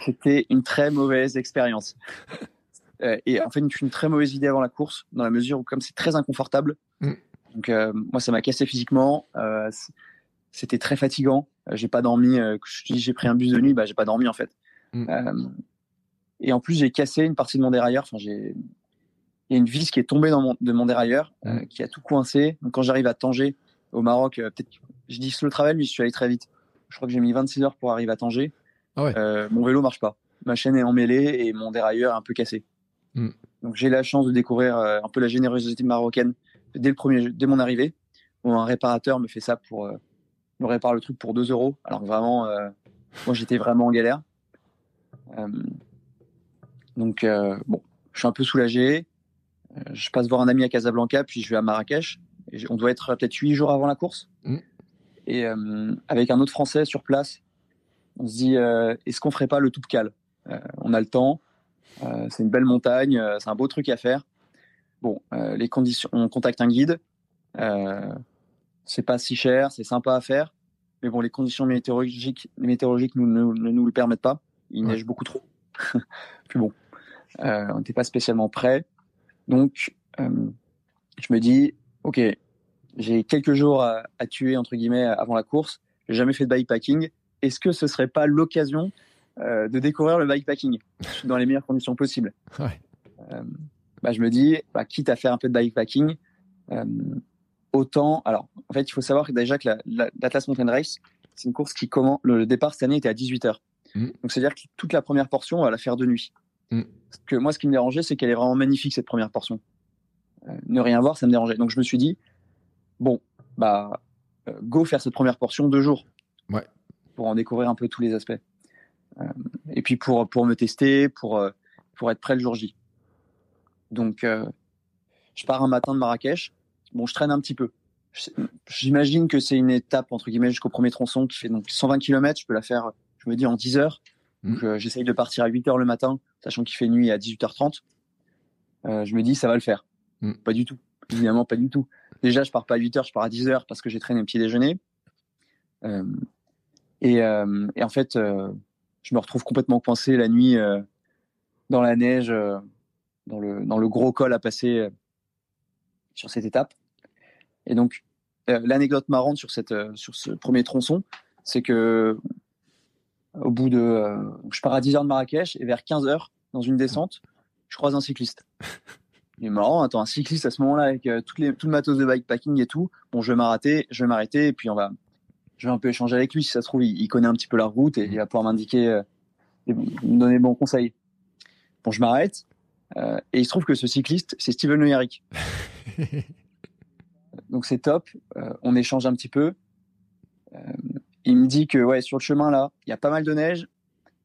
C'était une très mauvaise expérience. *laughs* euh, et en fait, une, très mauvaise idée avant la course, dans la mesure où comme c'est très inconfortable. Mmh. Donc euh, moi, ça m'a cassé physiquement. C'était très fatigant. J'ai pas dormi. j'ai pris un bus de nuit, bah j'ai pas dormi en fait. Mm. Et en plus, j'ai cassé une partie de mon dérailleur. Enfin, j'ai il y a une vis qui est tombée dans mon, de mon dérailleur, mm. qui a tout coincé. Donc, quand j'arrive à Tanger, au Maroc, peut-être, je dis le travail, mais je suis allé très vite. Je crois que j'ai mis 26 heures pour arriver à Tanger. Ah mon vélo marche pas. Ma chaîne est emmêlée et mon dérailleur est un peu cassé. Mm. Donc, j'ai la chance de découvrir un peu la générosité marocaine dès le premier, dès mon arrivée. Où un réparateur me fait ça pour, me répare le truc pour 2 euros. Alors vraiment, moi, j'étais vraiment en galère. Euh, donc, euh, bon, je suis un peu soulagé. Euh, je passe voir un ami à Casablanca, puis je vais à Marrakech. on doit être peut-être huit jours avant la course. Mmh. Et avec un autre Français sur place, on se dit, est-ce qu'on ferait pas le Toubkal On a le temps, c'est une belle montagne, c'est un beau truc à faire. Bon, les conditions, on contacte un guide. c'est pas si cher, c'est sympa à faire. Mais bon, les conditions météorologiques, météorologiques nous, ne nous le permettent pas. Il neige beaucoup trop. *laughs* Puis bon, euh, on n'était pas spécialement prêt. Donc, euh, je me dis, ok, j'ai quelques jours à, tuer entre guillemets avant la course. J'ai jamais fait de bikepacking. Est-ce que ce serait pas l'occasion euh, de découvrir le bikepacking? Dans les meilleures conditions possibles *laughs* bah, je me dis, bah, quitte à faire un peu de bikepacking, autant. Alors, en fait, il faut savoir que déjà que l'Atlas Mountain Race, c'est une course qui commence. Le départ cette année était à 18 h Mm. Donc, c'est-à-dire que toute la première portion, on va la faire de nuit. Mm. que moi, ce qui me dérangeait, c'est qu'elle est vraiment magnifique, cette première portion. Euh, ne rien voir, ça me dérangeait. Donc, je me suis dit, bon, bah, euh, go faire cette première portion deux jours. Ouais. Pour en découvrir un peu tous les aspects. Euh, et puis, pour, pour me tester, pour, pour être prêt le jour J. Donc, je pars un matin de Marrakech. Bon, je traîne un petit peu. J'imagine que c'est une étape, entre guillemets, jusqu'au premier tronçon qui fait donc 120 km. Je peux la faire je me dis en 10 heures. Mm. Donc, euh, j'essaye de partir à 8 heures le matin, sachant qu'il fait nuit à 18h30. Euh, je me dis, ça va le faire. Mm. Pas du tout. Évidemment, pas du tout. Déjà, je pars pas à 8 heures, je pars à 10 heures parce que j'ai traîné un petit déjeuner. Euh, et, et, en fait, je me retrouve complètement coincé la nuit dans la neige, dans, le, gros col à passer sur cette étape. Et donc, l'anecdote marrante sur, ce premier tronçon, c'est que au bout de, euh, je pars à 10 heures de Marrakech et vers 15 heures, dans une descente, je croise un cycliste. *laughs* Il est marrant, attends, un cycliste à ce moment-là avec euh, toutes les, tout le matos de bikepacking et tout. Bon, je vais m'arrêter, je vais m'arrêter et puis on va, je vais un peu échanger avec lui. Si ça se trouve, il, connaît un petit peu la route et il va pouvoir m'indiquer, euh, me donner bons conseils. Bon, je m'arrête et il se trouve que ce cycliste, c'est Steven Le *laughs* Donc c'est top. on échange un petit peu il me dit que ouais, sur le chemin là, il y a pas mal de neige.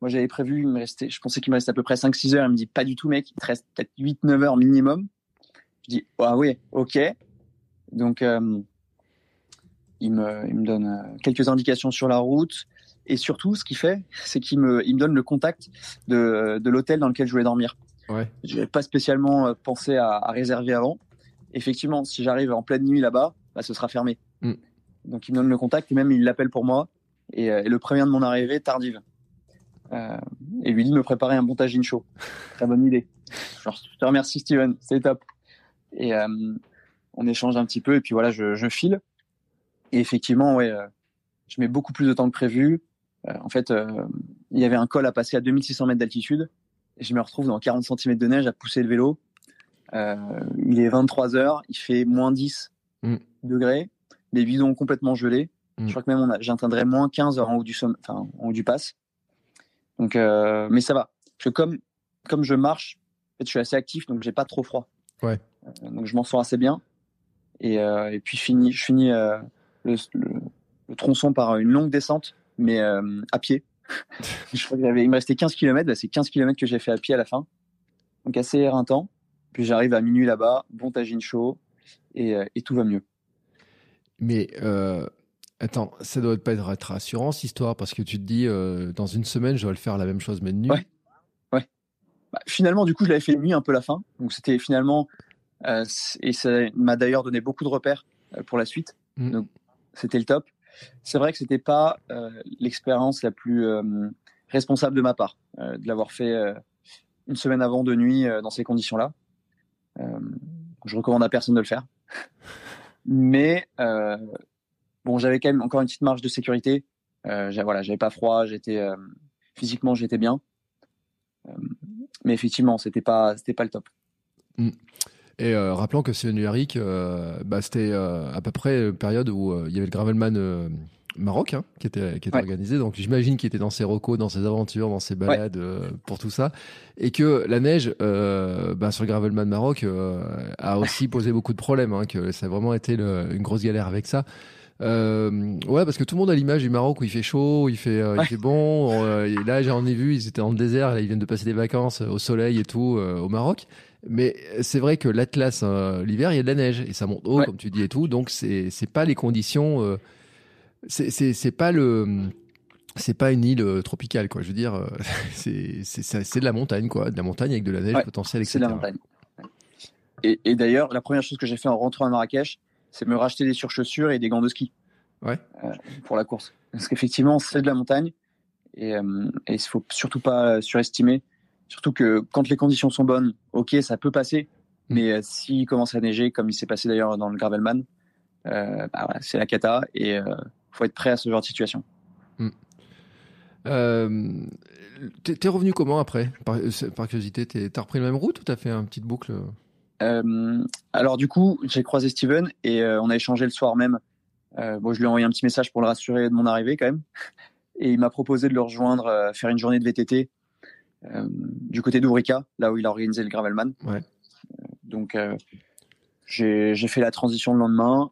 Moi, j'avais prévu, il me restait, je pensais qu'il me restait à peu près 5-6 heures. Il me dit pas du tout, mec, il te reste peut-être 8-9 heures minimum. Je dis, ah oui, ok. Donc, euh, il, me, il me donne euh, quelques indications sur la route. Et surtout, ce qu'il fait, c'est qu'il me, il me donne le contact de, de l'hôtel dans lequel je voulais dormir. Ouais. Je n'avais pas spécialement euh, pensé à, à, réserver avant. Effectivement, si j'arrive en pleine nuit là-bas, bah, ce sera fermé. Mm. Donc il me donne le contact et même il l'appelle pour moi. Et, euh, le premier de mon arrivée tardive. Euh, et lui dit de me préparer un bon tagine chaud. *laughs* Très bonne idée. je te remercie Steven, c'est top. Et euh, on échange un petit peu et puis voilà, je, je file. Et effectivement, ouais, je mets beaucoup plus de temps que prévu. en fait, il y avait un col à passer à 2600 mètres d'altitude. Et je me retrouve dans 40 cm de neige à pousser le vélo. il est 23 heures, il fait moins 10 mm. degrés des bidons complètement gelés. Je mm. crois que même j'atteindrai moins 15 en haut du, enfin, en haut du pass. Donc, euh, mais ça va. Parce que comme, comme je marche, en fait, je suis assez actif, donc j'ai pas trop froid. Ouais. Euh, donc je m'en sors assez bien. Et, euh, et puis fini, je finis le, le, tronçon par une longue descente, mais à pied. *laughs* je crois qu'il il me restait 15 km. c'est 15 km que j'ai fait à pied à la fin. Donc assez éreintant. Puis j'arrive à minuit là-bas, bon tagine chaud, et, et tout va mieux. Mais euh, attends, ça doit pas être rassurant cette histoire parce que tu te dis euh, dans une semaine je vais le faire la même chose mais de nuit. Ouais. ouais. Bah, finalement, du coup, je l'avais fait de nuit un peu la fin. Donc c'était finalement euh, et ça m'a d'ailleurs donné beaucoup de repères pour la suite. Mm. Donc c'était le top. C'est vrai que c'était pas l'expérience la plus responsable de ma part de l'avoir fait une semaine avant de nuit dans ces conditions-là. je recommande à personne de le faire. *laughs* Mais euh, bon, j'avais quand même encore une petite marge de sécurité. Euh, voilà, j'avais pas froid, j'étais euh, physiquement j'étais bien. Euh, mais effectivement, c'était pas c'était pas le top. Mm. Et euh, rappelons que c'est numérique, euh, bah, c'était à peu près une période où il y avait le Gravelman Maroc hein, qui était, qui était organisé. Donc j'imagine qu'il était dans ses recos, dans ses aventures, dans ses balades euh, pour tout ça. Et que la neige euh, bah, sur le Gravelman Maroc euh, a aussi posé beaucoup de problèmes, hein, que ça a vraiment été une grosse galère avec ça. Euh, ouais, parce que tout le monde a l'image du Maroc où il fait chaud, il fait, il fait bon. et là, j'en ai vu, ils étaient dans le désert, là, ils viennent de passer des vacances au soleil et tout au Maroc. Mais c'est vrai que l'Atlas, l'hiver, il y a de la neige et ça monte haut, comme tu dis et tout. Donc c'est c'est pas les conditions c'est pas le c'est pas une île euh, tropicale, quoi. Je veux dire, euh, *laughs* c'est de la montagne, quoi. De la montagne avec de la neige potentielle, etc. C'est de la montagne. Et, et d'ailleurs, la première chose que j'ai fait en rentrant à Marrakech, c'est me racheter des surchaussures et des gants de ski. Ouais. Euh, pour la course. Parce qu'effectivement, c'est de la montagne et il et faut surtout pas surestimer. Surtout que quand les conditions sont bonnes, ok, ça peut passer. Mm. Mais s'il commence à neiger, comme il s'est passé d'ailleurs dans le Gravelman, bah, voilà, c'est la cata et il faut être prêt à ce genre de situation. Mm. Euh, t'es revenu comment après? Par, par curiosité, t'as repris la même route ou t'as fait une petite boucle? Euh, Alors du coup, j'ai croisé Steven et euh, on a échangé le soir même. bon, je lui ai envoyé un petit message pour le rassurer de mon arrivée quand même. *laughs* Et il m'a proposé de le rejoindre, faire une journée de VTT du côté d'Ourika, là où il a organisé le Gravelman. Ouais. donc j'ai fait la transition le lendemain.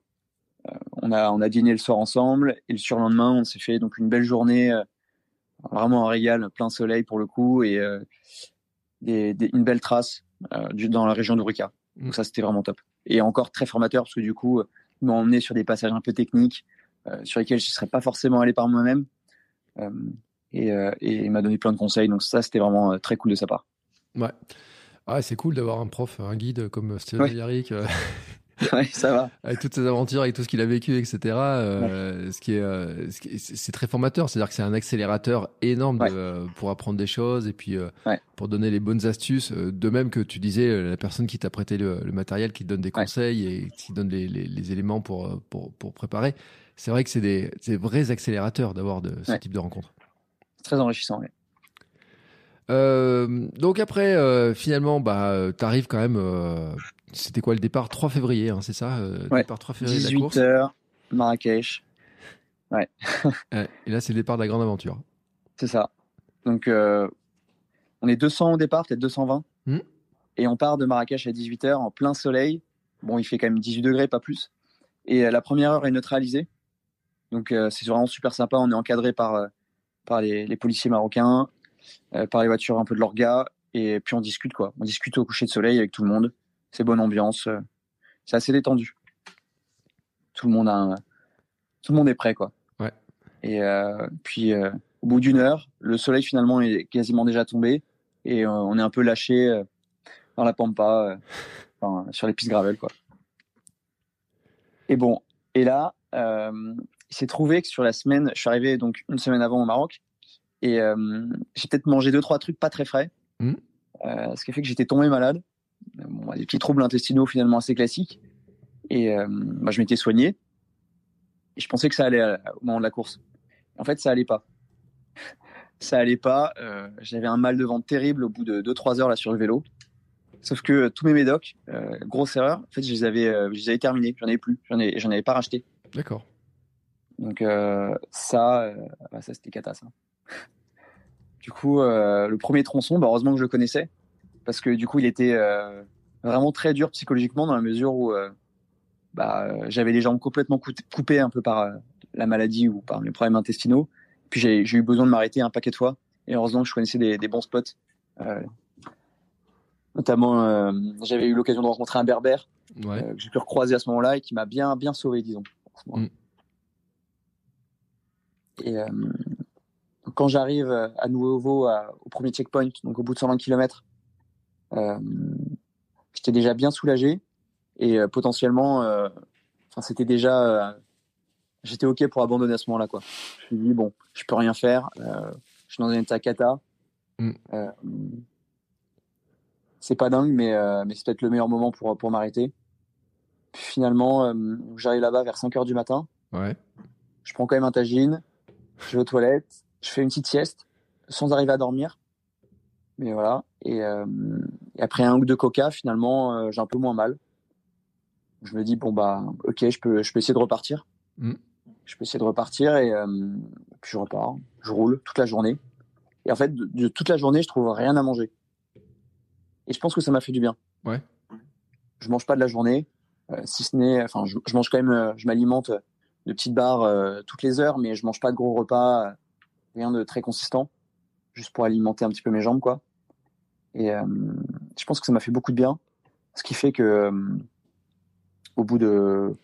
on a on a dîné le soir ensemble et le surlendemain on s'est fait donc une belle journée vraiment un régal, plein soleil pour le coup et euh, une belle trace euh, dans la région d'Ourika. Donc ça, c'était vraiment top. Et encore très formateur parce que du coup, ils m'ont emmené sur des passages un peu techniques euh, sur lesquels je ne serais pas forcément allé par moi-même. et, il m'a donné plein de conseils. Donc ça, c'était vraiment très cool de sa part. Ouais. Ah, c'est cool d'avoir un prof, un guide comme Stéphane Yarrick. *laughs* ouais, ça va. Avec toutes ses aventures, avec tout ce qu'il a vécu, etc. Euh, ce qui est, euh, c'est très formateur. C'est-à-dire que c'est un accélérateur énorme de, pour apprendre des choses et puis euh, pour donner les bonnes astuces. De même que tu disais, la personne qui t'a prêté le, matériel, qui te donne des conseils et qui donne les, les, les éléments pour, pour, pour préparer. C'est vrai que c'est des, des, vrais accélérateurs d'avoir de, ce type de rencontres. Très enrichissant, oui. Euh, donc après, euh, finalement, bah, t'arrives quand même. Euh, c'était quoi le départ? 3 février, hein, c'est ça ouais. Départ 3 février 18 h Marrakech. *laughs* Ouais. Et là, c'est le départ de la grande aventure. C'est ça. Donc, on est 200 au départ, peut-être 220. Hmm. Et on part de Marrakech à 18h en plein soleil. Bon, il fait quand même 18 degrés, pas plus. Et la première heure est neutralisée. Donc, c'est vraiment super sympa. On est encadré par, par les, les policiers marocains. Euh, par les voitures un peu de l'orga, et puis on discute quoi. On discute au coucher de soleil avec tout le monde. C'est bonne ambiance, euh, c'est assez détendu. Tout le monde a, tout le monde est prêt quoi. Ouais. Et euh, puis au bout d'une heure, le soleil finalement est quasiment déjà tombé et on est un peu lâché dans la pampa, *laughs* sur les pistes gravel quoi. Et bon, et là, il s'est trouvé que sur la semaine, je suis arrivé donc une semaine avant au Maroc, et euh, j'ai peut-être mangé deux, trois trucs pas très frais. Mmh. Euh, ce qui a fait que j'étais tombé malade. Bon, des petits troubles intestinaux finalement assez classiques. Et euh, bah, je m'étais soigné. Et je pensais que ça allait au moment de la course. En fait, ça allait pas. ça allait pas. J'avais un mal de ventre terrible au bout de 2-3 heures là sur le vélo. Sauf que tous mes médocs, grosse erreur, en fait, je les avais, je les avais terminés. J'en avais plus. J'en ai, j'en avais pas racheté. D'accord. Donc ça, bah, ça c'était cata ça. Du coup, euh, le premier tronçon, bah, heureusement que je le connaissais, parce que du coup, il était euh, vraiment très dur psychologiquement dans la mesure où euh, bah, j'avais les jambes complètement coupées un peu par la maladie ou par mes problèmes intestinaux. Puis j'ai eu besoin de m'arrêter un paquet de fois. Et heureusement que je connaissais des, bons spots. notamment, j'avais eu l'occasion de rencontrer un berbère que j'ai pu recroiser à ce moment-là et qui m'a bien, bien sauvé, disons. Mm. Et quand j'arrive euh, à nouveau au premier checkpoint, donc au bout de 120 km, euh, j'étais déjà bien soulagé et euh, potentiellement, enfin c'était déjà, j'étais ok pour abandonner à ce moment-là quoi. Je me suis dit bon, je peux rien faire, je suis dans un état cata. Mm. c'est pas dingue, mais, mais c'est peut-être le meilleur moment pour, pour m'arrêter. finalement, j'arrive là-bas vers 5 heures du matin. Ouais. Je prends quand même un tagine, je vais aux toilettes, je fais une petite sieste sans arriver à dormir. Mais voilà. Et, euh, après un ou deux coca, finalement, euh, j'ai un peu moins mal. Je me dis bon bah ok, je peux je peux essayer de repartir. Mm. Je peux essayer de repartir et euh, puis je repars. Je roule toute la journée. Et en fait, de, toute la journée, je trouve rien à manger. Et je pense que ça m'a fait du bien. Ouais. Je mange pas de la journée, si ce n'est, enfin, je, je, mange quand même, je m'alimente de petites barres toutes les heures, mais je mange pas de gros repas rien de très consistant, juste pour alimenter un petit peu mes jambes, quoi. Et euh, je pense que ça m'a fait beaucoup de bien, ce qui fait que euh, au bout de,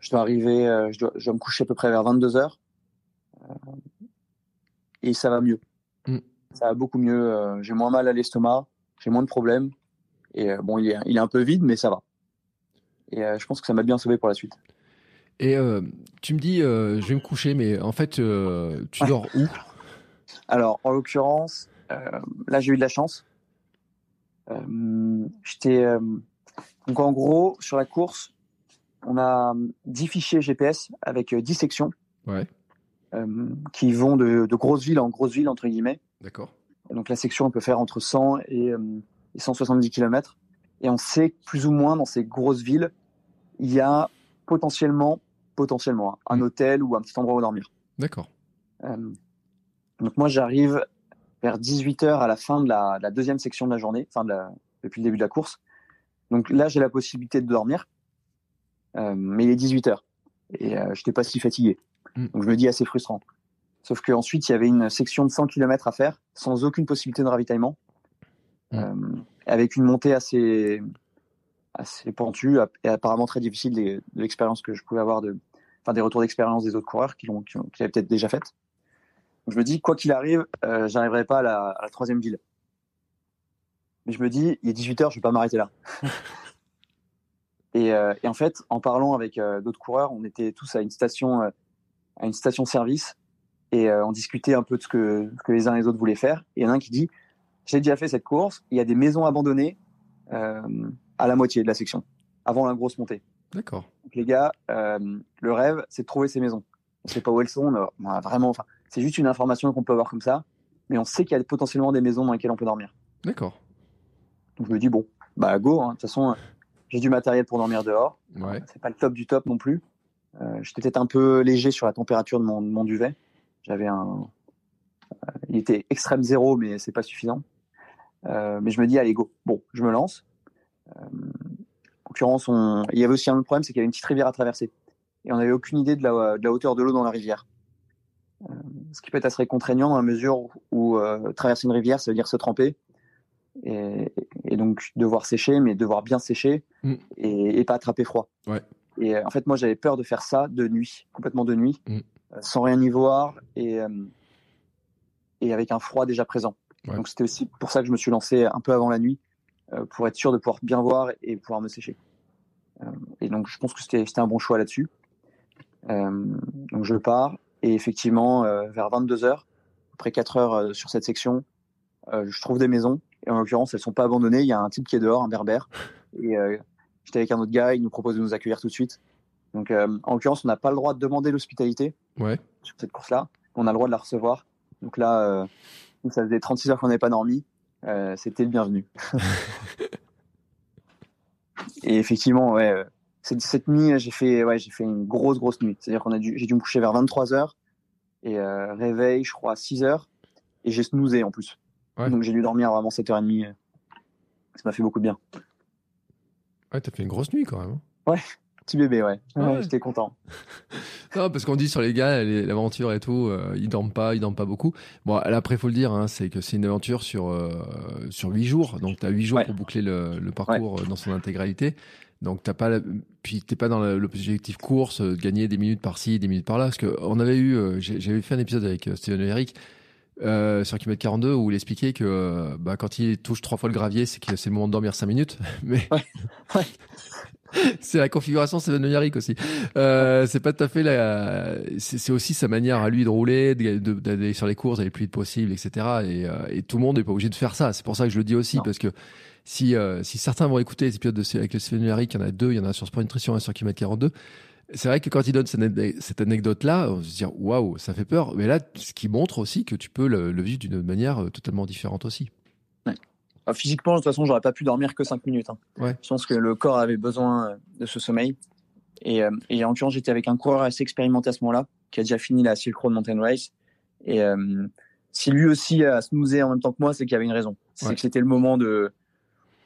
je dois arriver, je dois, je, dois, me coucher à peu près vers 22 heures. et ça va mieux. Mm. Ça va beaucoup mieux. j'ai moins mal à l'estomac, j'ai moins de problèmes. Et bon, il est, il est un peu vide, mais ça va. Et je pense que ça m'a bien sauvé pour la suite. Et tu me dis, je vais me coucher, mais en fait, tu dors où? *laughs* Alors, en l'occurrence, là, j'ai eu de la chance. J'étais donc en gros, sur la course, on a 10 fichiers GPS avec 10 sections ouais. euh, qui vont de, de grosses villes en grosses villes, entre guillemets. D'accord. Donc la section, on peut faire entre 100 et, euh, 170 km. Et on sait que plus ou moins dans ces grosses villes, il y a potentiellement, potentiellement un mmh. hôtel ou un petit endroit où dormir. D'accord. Euh, donc moi, j'arrive vers 18h à la fin de la, de la, deuxième section de la journée, de la, depuis le début de la course. Donc là, j'ai la possibilité de dormir, euh, mais il est 18 heures et euh, je n'étais pas si fatigué. Mm. Donc je me dis assez frustrant. Sauf qu'ensuite, il y avait une section de 100 km à faire sans aucune possibilité de ravitaillement, mm. euh, avec une montée assez, assez pentue et apparemment très difficile de, l'expérience que je pouvais avoir, de, enfin des retours d'expérience des autres coureurs qui l'ont, qui, l'avaient peut-être déjà faite. Je me dis, quoi qu'il arrive, euh, j'arriverai pas à la, à la troisième ville mais je me dis, il est 18h, je vais pas m'arrêter là. *laughs* et, euh, et, en fait, en parlant avec euh, d'autres coureurs, on était tous à une station, à une station service et on discutait un peu de ce que, ce que les uns et les autres voulaient faire. Et il y en a un qui dit, j'ai déjà fait cette course, il y a des maisons abandonnées à la moitié de la section, avant la grosse montée. D'accord. Les gars, le rêve, c'est de trouver ces maisons. On sait pas où elles sont, on a vraiment, enfin, c'est juste une information qu'on peut avoir comme ça, mais on sait qu'il y a potentiellement des maisons dans lesquelles on peut dormir. D'accord. Donc je me dis, bon, bah go, hein. de toute façon, j'ai du matériel pour dormir dehors. Ouais. C'est pas le top du top non plus. Euh, J'étais peut-être un peu léger sur la température de mon, de mon duvet. J'avais un. Euh, il était extrême zéro, mais c'est pas suffisant. Euh, mais je me dis, allez, go. Bon, je me lance. En l'occurrence, on... il y avait aussi un autre problème, c'est qu'il y avait une petite rivière à traverser. Et on n'avait aucune idée de la, de la hauteur de l'eau dans la rivière. Euh, ce qui peut être assez contraignant dans la mesure où, euh, traverser une rivière, ça veut dire se tremper et, et, donc devoir sécher, mais devoir bien sécher mm. et, et, pas attraper froid. Ouais. Et en fait, moi, j'avais peur de faire ça de nuit, complètement de nuit, mm. euh, sans rien y voir et, et avec un froid déjà présent. Ouais. Donc c'était aussi pour ça que je me suis lancé un peu avant la nuit, pour être sûr de pouvoir bien voir et pouvoir me sécher. Et donc je pense que c'était un bon choix là-dessus. donc je pars et effectivement, vers 22 heures, après 4 heures sur cette section, je trouve des maisons et en l'occurrence, elles sont pas abandonnées. Il y a un type qui est dehors, un berbère. *laughs* Et euh, j'étais avec un autre gars, il nous propose de nous accueillir tout de suite. Donc, euh, en l'occurrence, on n'a pas le droit de demander l'hospitalité ouais. sur cette course-là. On a le droit de la recevoir. Donc là, euh, ça faisait 36 heures qu'on n'avait pas dormi. Euh, C'était le bienvenu. *laughs* et effectivement, ouais, euh, cette, nuit, j'ai fait, ouais, j'ai fait une grosse, grosse nuit. C'est-à-dire qu'on a dû, j'ai dû me coucher vers 23 heures et euh, réveil, je crois, à 6 heures. Et j'ai snoozé en plus. Ouais. Donc j'ai dû dormir vraiment 7h30. Ça m'a fait beaucoup de bien. Ouais, t'as fait une grosse nuit quand même. Hein. Ouais, petit bébé, ouais. ouais, ouais. J'étais content. *laughs* non, parce qu'on dit sur les gars, l'aventure et tout, euh, ils dorment pas, ils dorment pas beaucoup. Bon, là, après, faut le dire, hein, c'est que c'est une aventure sur euh, sur huit jours, donc t'as huit jours ouais. pour boucler le, le parcours ouais. dans son intégralité. Donc t'as pas, la... puis t'es pas dans l'objectif course, de gagner des minutes par-ci, des minutes par-là, parce que on avait eu, euh, j'avais fait un épisode avec Steven et Eric euh, sur kilomètre 42 où il expliquait que euh, bah, quand il touche trois fois le gravier, c'est que c'est le moment de dormir cinq minutes. *laughs* Mais ouais. Ouais. *laughs* c'est la configuration Steven Yannick aussi. Euh, c'est pas tout à fait la. C'est aussi sa manière à lui de rouler, d'aller sur les courses, d'aller le plus vite possible, etc. Et, euh, et tout le monde n'est pas obligé de faire ça. C'est pour ça que je le dis aussi non. parce que si euh, si certains vont écouter les épisodes de, avec le Yannick, il y en a deux, il y en a sur Sport Nutrition et sur kilomètre 42 c'est vrai que quand il donne cette anecdote-là, on se dit waouh, ça fait peur. Mais là, ce qui montre aussi que tu peux le, le vivre d'une manière euh, totalement différente aussi. Ouais. Alors, physiquement, de toute façon, j'aurais pas pu dormir que 5 minutes. Hein. Ouais. Je pense que le corps avait besoin euh, de ce sommeil. Et, euh, et en l'occurrence, j'étais avec un coureur assez expérimenté à ce moment-là, qui a déjà fini la Silk Road Mountain Race. Et euh, si lui aussi a snoozé en même temps que moi, c'est qu'il y avait une raison. C'est ouais. que c'était le moment de.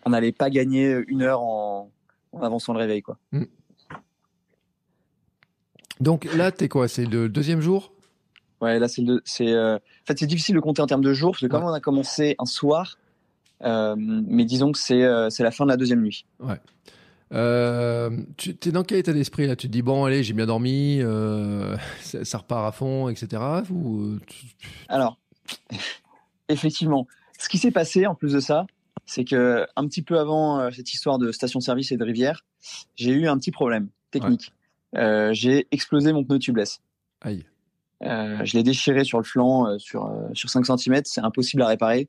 On n'allait pas gagner une heure en, en avançant le réveil, quoi. Mm. Donc là, t'es quoi? C'est le deuxième jour? Ouais, là, c'est le. C'est, euh... En fait, c'est difficile de compter en termes de jours, parce que comme ouais. on a commencé un soir, euh, mais disons que c'est, euh, c'est la fin de la deuxième nuit. Ouais. Euh, tu es dans quel état d'esprit là? Tu te dis bon allez j'ai bien dormi, euh, *laughs* ça, ça, repart à fond, etc. Ou, Alors, *laughs* effectivement, ce qui s'est passé en plus de ça, c'est que un petit peu avant euh, cette histoire de station-service et de rivière, j'ai eu un petit problème technique. Euh, j'ai explosé mon pneu tubeless. Aïe. Euh, je l'ai déchiré sur le flanc sur, sur 5 cm. C'est impossible à réparer.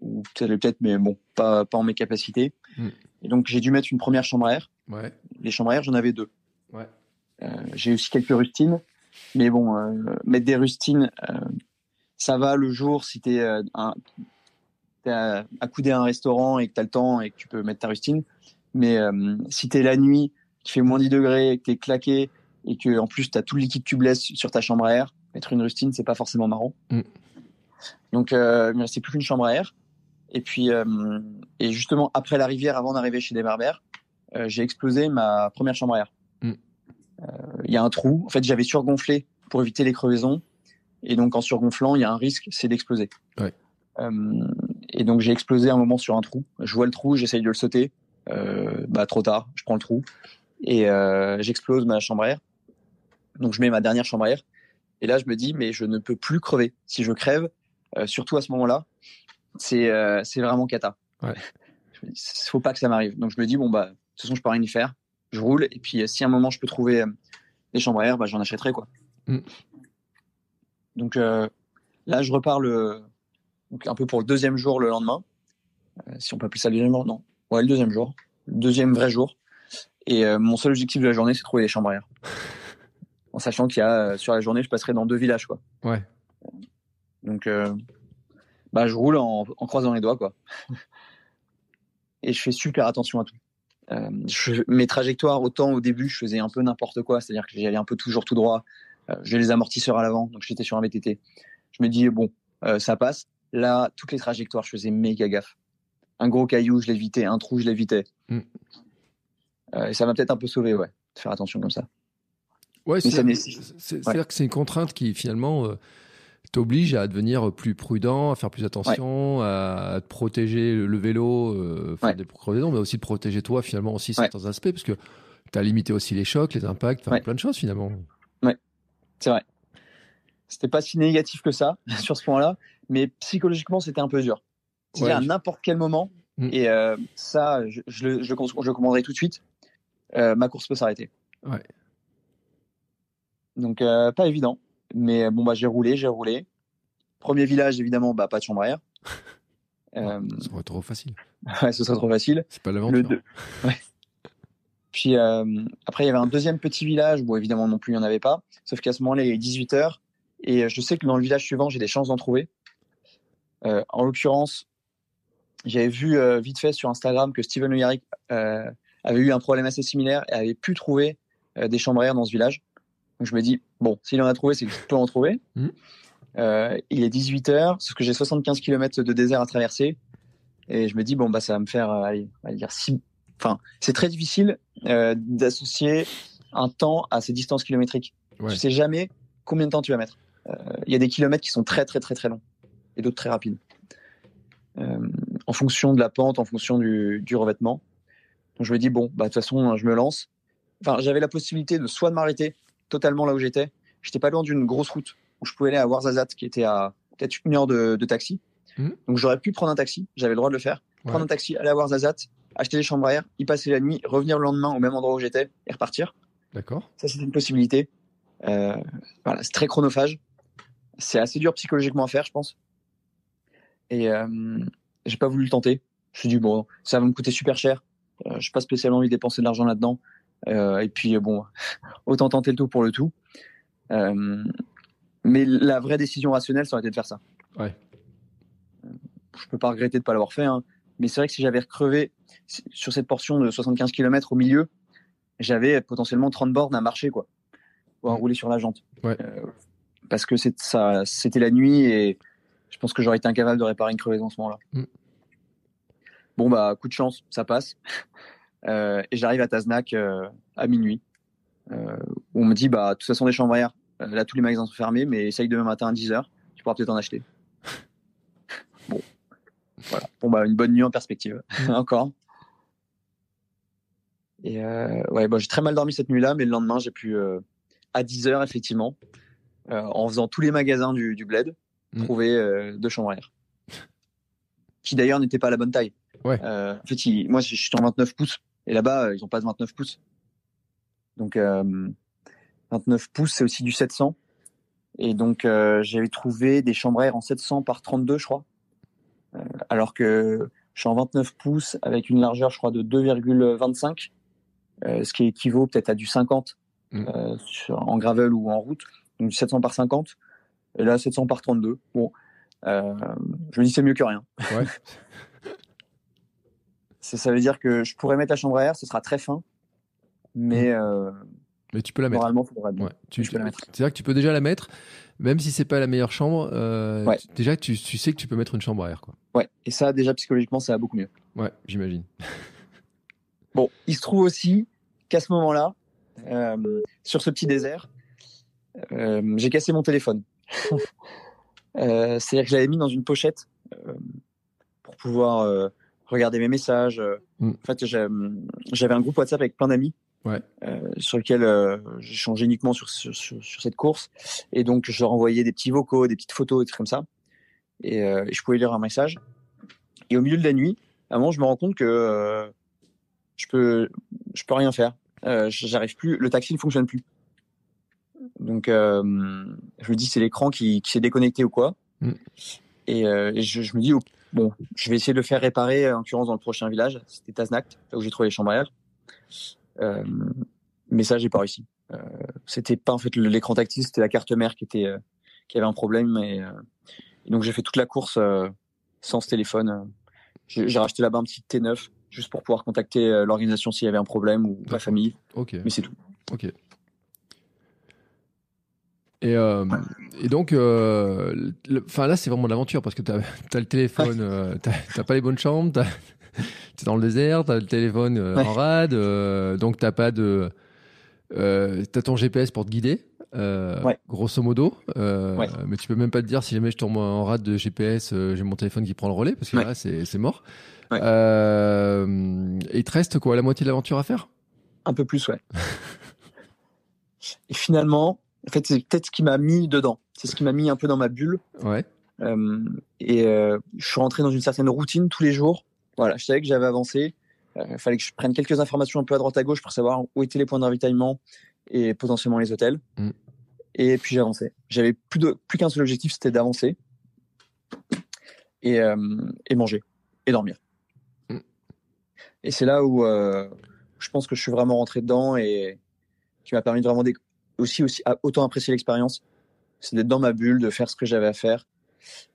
Ou peut-être, peut-être, mais bon, pas, pas en mes capacités. Mm. Et donc, j'ai dû mettre une première chambre à air. Ouais. Les chambres à air, j'en avais deux. Ouais. J'ai aussi quelques rustines. Mais bon, mettre des rustines, ça va le jour si tu es, accoudé à un restaurant et que tu as le temps et que tu peux mettre ta rustine. Mais euh, si tu es la nuit, qu'il fait moins 10 degrés, que tu es claqué et que en plus tu as tout le liquide tubeless sur ta chambre à air, mettre une rustine, c'est pas forcément marrant. Mm. Donc, euh, il me restait plus qu'une chambre à air. Et puis, euh, et justement, après la rivière, avant d'arriver chez des berbères, euh, j'ai explosé ma première chambre à air. Mm. Il y a un trou. En fait, j'avais surgonflé pour éviter les crevaisons. Et donc, en surgonflant, il y a un risque, c'est d'exploser. Ouais. Euh, et donc, j'ai explosé un moment sur un trou. Je vois le trou, j'essaye de le sauter. Euh, bah, trop tard, je prends le trou. Et euh, j'explose ma chambre à air. Donc, je mets ma dernière chambre à air. Et là, je me dis, mais je ne peux plus crever. Si je crève, euh, surtout à ce moment-là, c'est c'est vraiment cata. Ouais. Je me dis, faut pas que ça m'arrive. Donc, je me dis, bon, bah, de toute façon, je peux rien y faire. Je roule. Et puis, si à un moment, je peux trouver des chambres à air, bah, j'en achèterai, quoi. Mm. Donc, là, je repars le, donc, un peu pour le deuxième jour le lendemain. Euh, si on peut appeler ça le deuxième jour, non. Ouais, le deuxième jour. Le deuxième vrai jour. Et euh, mon seul objectif de la journée, c'est de trouver des chambres à air. *laughs* en sachant qu'il y a, euh, sur la journée, je passerai dans deux villages, quoi. Ouais. Donc, bah, je roule en, en croisant les doigts, quoi. *laughs* Et je fais super attention à tout. Je- mes trajectoires, autant au début, je faisais un peu n'importe quoi, c'est-à-dire que j'allais un peu toujours tout droit. J'ai les amortisseurs à l'avant, donc j'étais sur un VTT. Je me dis, bon, euh, ça passe. Là, toutes les trajectoires, je faisais méga gaffe. Un gros caillou, je l'évitais. Un trou, je l'évitais. Mm. Euh, et ça m'a peut-être un peu sauvé, ouais, de faire attention comme ça. Ouais, c'est-à-dire que c'est une contrainte qui finalement euh, t'oblige à devenir plus prudent, à faire plus attention, à, à te protéger le, le vélo, euh, faire Ouais. des mais aussi de protéger toi finalement aussi Ouais. certains aspects, parce que tu as limité aussi les chocs, les impacts, Ouais. plein de choses finalement. C'est vrai. C'était pas si négatif que ça *laughs* sur ce point-là, mais psychologiquement, c'était un peu dur. C'est-à-dire Ouais, à n'importe quel moment, Mm. et euh, ça, je, je, le- je, commanderai tout de suite, euh, ma course peut s'arrêter. Ouais. Donc, euh, pas évident. Mais bon, bah, j'ai roulé, j'ai roulé. Premier village, évidemment, bah, pas de chambre à air. *laughs* Ça serait trop facile. *laughs* ouais, ce serait trop facile. C'est pas Le l'aventure. deux. *laughs* Ouais. Puis après, il y avait un deuxième petit village. Bon, évidemment, non plus, il n'y en avait pas. Sauf qu'à ce moment-là, il est 18h. Et je sais que dans le village suivant, j'ai des chances d'en trouver. Euh, en l'occurrence, j'avais vu euh, vite fait sur Instagram que Steven Le Yarrick euh, avait eu un problème assez similaire et avait pu trouver des chambres à air dans ce village. Donc je me dis, bon, s'il en a trouvé, c'est que je peux en trouver. *laughs* Euh, il est 18h, sauf que j'ai 75 km de désert à traverser. Et je me dis, bon, bah, ça va me faire, euh, allez, on va dire, six... Enfin, c'est très difficile euh, d'associer un temps à ces distances kilométriques. Ouais. Tu sais jamais combien de temps tu vas mettre. Il y a des kilomètres qui sont très, très, très, très longs et d'autres très rapides. Euh, en fonction de la pente, en fonction du, du revêtement. Donc je me dis, bon, bah, de toute façon, je me lance. Enfin, j'avais la possibilité de soit de m'arrêter totalement là où j'étais. J'étais pas loin d'une grosse route où je pouvais aller à Ouarzazate, qui était à peut-être une heure de, de taxi. Mhm. Donc j'aurais pu prendre un taxi, j'avais le droit de le faire. Prendre Ouais. un taxi, aller à Ouarzazate, acheter des chambres à air, y passer la nuit, revenir le lendemain au même endroit où j'étais et repartir. D'accord. Ça, c'était une possibilité. Euh, voilà, c'est très chronophage. C'est assez dur psychologiquement à faire, je pense. Et euh, j'ai pas voulu le tenter. Je me suis dit, bon, ça va me coûter super cher. Euh, j'ai pas spécialement envie de dépenser de l'argent là-dedans. Euh, et puis, bon, *laughs* autant tenter le tout pour le tout. Mais la vraie décision rationnelle, ça aurait été de faire ça. Ouais. Je peux pas regretter de pas l'avoir fait, hein. mais c'est vrai que si j'avais crevé sur cette portion de 75 km au milieu, j'avais potentiellement 30 bornes à marcher, quoi, ou à rouler sur la jante. Ouais. Euh, parce que ça, c'était la nuit et je pense que j'aurais été incapable de réparer une crevaison à ce moment-là. Mm. Bon, bah, coup de chance, ça passe. *laughs* Euh, et j'arrive à Taznac euh, à minuit. Euh, où on me dit, bah, de toute façon, des euh, là, tous les magasins sont fermés, mais essaye demain matin à 10h, tu pourras peut-être en acheter. *laughs* bon. Voilà. Bon, bah, une bonne nuit en perspective. *laughs* Encore. Et ouais, bon, j'ai très mal dormi cette nuit-là, mais le lendemain, j'ai pu, à 10 heures, effectivement, en faisant tous les magasins du, du Bled, Mm. trouver deux chambres à air. *laughs* Qui d'ailleurs n'étaient pas à la bonne taille. Ouais. en fait, moi, je suis en 29 pouces. Et là-bas, euh, ils ont pas de 29 pouces. Donc, euh, 29 pouces, c'est aussi du 700. Et donc, euh, j'avais trouvé des chambres à air en 700 par 32, je crois. Euh, alors que je suis en 29 pouces avec une largeur, je crois, de 2,25, euh, ce qui équivaut peut-être à du 50 Mm. euh, sur- en gravel ou en route. Donc, du 700 par 50. Et là, 700 par 32. Bon, euh, je me dis c'est mieux que rien. Ouais. *laughs* Ça, ça veut dire que je pourrais mettre la chambre à air, ce sera très fin, mais euh, Mais tu peux la mettre. devrait être bien. Ouais. Tu, peux la mettre. C'est-à-dire que tu peux déjà la mettre, même si c'est pas la meilleure chambre. euh, Ouais. tu- déjà, tu, tu sais que tu peux mettre une chambre à air, quoi. Ouais, et ça, déjà, psychologiquement, ça va beaucoup mieux. Ouais, j'imagine. *laughs* Bon, il se trouve aussi qu'à ce moment-là, sur ce petit désert, j'ai cassé mon téléphone. *laughs* Euh, C'est-à-dire que je l'avais mis dans une pochette euh, pour pouvoir euh, regarder mes messages. Mm. En fait, j'avais un groupe WhatsApp avec plein d'amis Ouais. sur lequel j'échangeais uniquement sur, sur, sur, sur cette course. Et donc, je leur envoyais des petits vocaux, des petites photos, des trucs comme ça. Et, et je pouvais lire un message. Et au milieu de la nuit, à un moment, je me rends compte que je peux, je peux rien faire. J'arrive plus. Le taxi ne fonctionne plus. Donc, euh, je me dis c'est l'écran qui, qui s'est déconnecté ou quoi. Mm. Et, euh, et je, je me dis oh, bon, je vais essayer de le faire réparer en l'occurrence dans le prochain village. C'était Taznak, là où j'ai trouvé les air. Euh, mais ça, j'ai pas réussi. Euh, c'était pas en fait l'écran tactile, c'était la carte mère qui était euh, qui avait un problème. Et, euh, et donc j'ai fait toute la course euh, sans ce téléphone. euh. J'ai racheté là-bas un petit T9 juste pour pouvoir contacter euh, l'organisation s'il y avait un problème ou ma famille. Ok. Mais c'est tout. Ok. Et, euh, et donc, euh, le- là, c'est vraiment de l'aventure parce que t'as as le téléphone, euh, t'as pas les bonnes chambres, *laughs* t'es dans le désert, t'as le téléphone euh, Ouais. en rade, euh, donc t'as pas de, euh, t'as ton GPS pour te guider, euh, Ouais. grosso modo, euh, Ouais. mais tu peux même pas te dire si jamais je tombe en rade de GPS, euh, j'ai mon téléphone qui prend le relais parce que Ouais. là, c'est c'est mort. Ouais. Euh, et il te reste quoi, la moitié de l'aventure à faire? Un peu plus, ouais. *laughs* et finalement, en fait, c'est peut-être ce qui m'a mis dedans. C'est ce qui m'a mis un peu dans ma bulle. Ouais. Euh, et euh, je suis rentré dans une certaine routine tous les jours. Voilà, je savais que j'avais avancé. Il fallait que je prenne quelques informations un peu à droite à gauche pour savoir où étaient les points de ravitaillement et potentiellement les hôtels. Mm. Et puis j'avançais. J'avais plus de plus qu'un seul objectif, c'était d'avancer et, euh, et manger et dormir. Mm. Et c'est là où euh, je pense que je suis vraiment rentré dedans et qui m'a permis de vraiment aussi aussi autant apprécier l'expérience. C'est d'être dans ma bulle, de faire ce que j'avais à faire.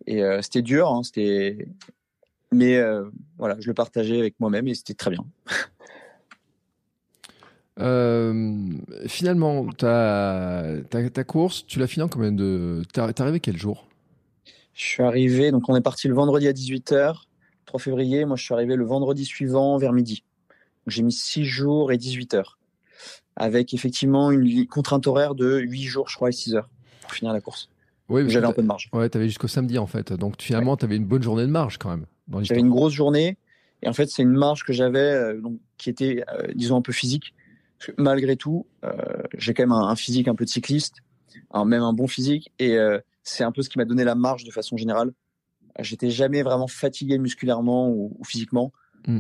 Et euh, c'était dur, hein, c'était. Mais euh, voilà, je le partageais avec moi-même et c'était très bien. *laughs* Euh, finalement, ta, ta, ta course, tu l'as finie en combien de. T'es arrivé quel jour? Je suis arrivé, donc on est parti le vendredi à 18h, 3 février. Moi, je suis arrivé le vendredi suivant vers midi. J'ai mis 6 jours et 18 heures. Avec effectivement une contrainte horaire de 8 jours, je crois, et 6 heures pour finir la course. Oui, J'avais un peu de marge. Ouais, t'avais jusqu'au samedi en fait. Donc finalement, t'avais une bonne journée de marge quand même. J'avais une grosse journée. Et en fait, c'est une marge que j'avais, euh, qui était, euh, disons, un peu physique. Parce que malgré tout, euh, j'ai quand même un, un physique un peu de cycliste, un- même un bon physique. Et euh, c'est un peu ce qui m'a donné la marge de façon générale. J'étais jamais vraiment fatigué musculairement ou, ou physiquement. Mm.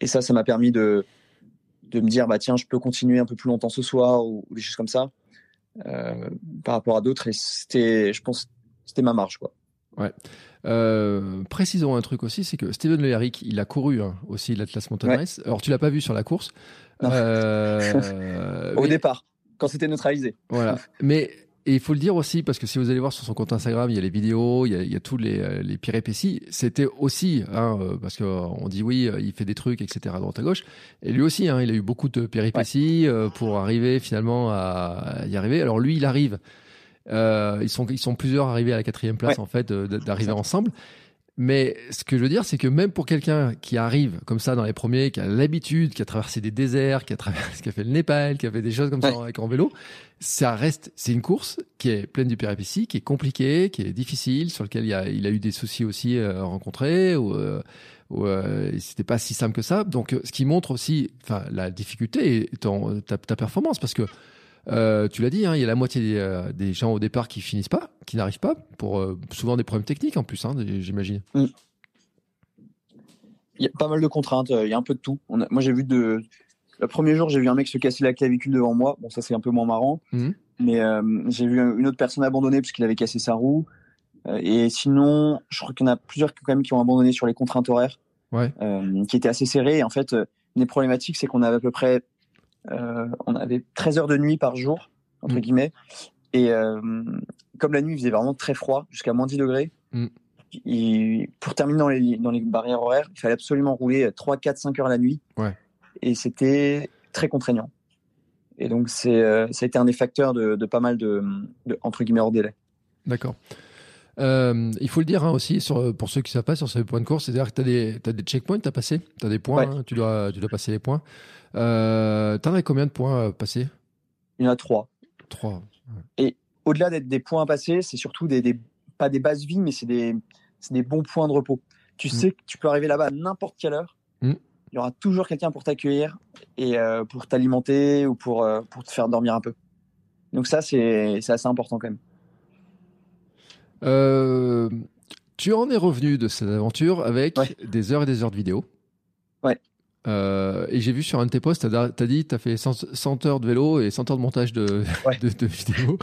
Et ça, ça m'a permis de, de me dire, bah tiens, je peux continuer un peu plus longtemps ce soir ou, ou des choses comme ça euh, par rapport à d'autres. Et c'était, je pense, c'était ma marge, quoi. Euh, précisons un truc aussi, c'est que Steven Le Yarrick, il a couru hein, aussi l'Atlas Mountain Ouais. Race. Alors tu l'as pas vu sur la course. Euh, *laughs* Au mais- départ, quand c'était neutralisé. Voilà. Mais et il faut le dire aussi parce que si vous allez voir sur son compte Instagram, il y a les vidéos, il y a, il y a tous les, euh, les péripéties. C'était aussi, hein, euh, parce que euh, on dit oui, il fait des trucs, etc. à droite à gauche. Et lui aussi, hein, il a eu beaucoup de péripéties pour arriver finalement à, y arriver. Alors lui, il arrive. Euh, ils sont ils sont plusieurs arrivés à la quatrième place Ouais. en fait d'arriver ensemble. Mais ce que je veux dire, c'est que même pour quelqu'un qui arrive comme ça dans les premiers, qui a l'habitude, qui a traversé des déserts, qui a traversé, *laughs* qui a fait le Népal, qui a fait des choses comme ça avec en vélo, ça reste, c'est une course qui est pleine de péripéties, qui est compliquée, qui est difficile, sur lequel il a, il a eu des soucis aussi euh, rencontrés, ou, euh, ou euh, c'était pas si simple que ça. Donc, ce qui montre aussi, enfin, la difficulté est en ta, ta performance, parce que euh, tu l'as dit, hein, il y a la moitié des, euh, des, gens au départ qui finissent pas, qui n'arrivent pas, pour euh, souvent des problèmes techniques en plus, hein, j'imagine. Mm. Il y a pas mal de contraintes, il y a un peu de tout. On a, moi, j'ai vu de. Le premier jour, j'ai vu un mec se casser la clavicule devant moi. Bon, ça, c'est un peu moins marrant. Mm. Mais j'ai vu une autre personne abandonner parce qu'il avait cassé sa roue. et sinon, je crois qu'il y en a plusieurs quand même qui ont abandonné sur les contraintes horaires, ouais. qui étaient assez serrées. Et en fait, une des problématiques, c'est qu'on avait à peu près on avait 13 heures de nuit par jour, entre Mm. guillemets. Et euh, comme la nuit, il faisait vraiment très froid, jusqu'à moins 10 degrés. Mm. Et pour terminer dans les, dans les barrières horaires, il fallait absolument rouler 3, 4, 5 heures la nuit. Ouais. Et c'était très contraignant. Et donc, c'est, euh, ça a été un des facteurs de, de pas mal de, de, entre guillemets, hors délai. D'accord. Euh, il faut le dire hein, aussi, sur, pour ceux qui ne savent pas, sur ce point de course, c'est-à-dire que tu as des, checkpoints à passer, tu as des points, Ouais. hein, tu, dois, tu dois passer les points. Euh, tu en as combien de points à passer? Il y en a trois. Trois. Au-delà d'être des points à passer, c'est surtout des, des- pas des bases vies, mais c'est des, des bons points de repos. Tu sais que tu peux arriver là-bas à n'importe quelle heure. Mm. Il y aura toujours quelqu'un pour t'accueillir et euh, pour t'alimenter ou pour, euh, pour te faire dormir un peu. Donc ça, c'est assez important quand même. Euh, tu en es revenu de cette aventure avec Ouais. des heures et des heures de vidéo. Ouais. Euh, et j'ai vu sur un de tes posts, tu as, dit tu as fait 100, 100 heures de vélo et 100 heures de montage de, *laughs* Ouais. de, de vidéos.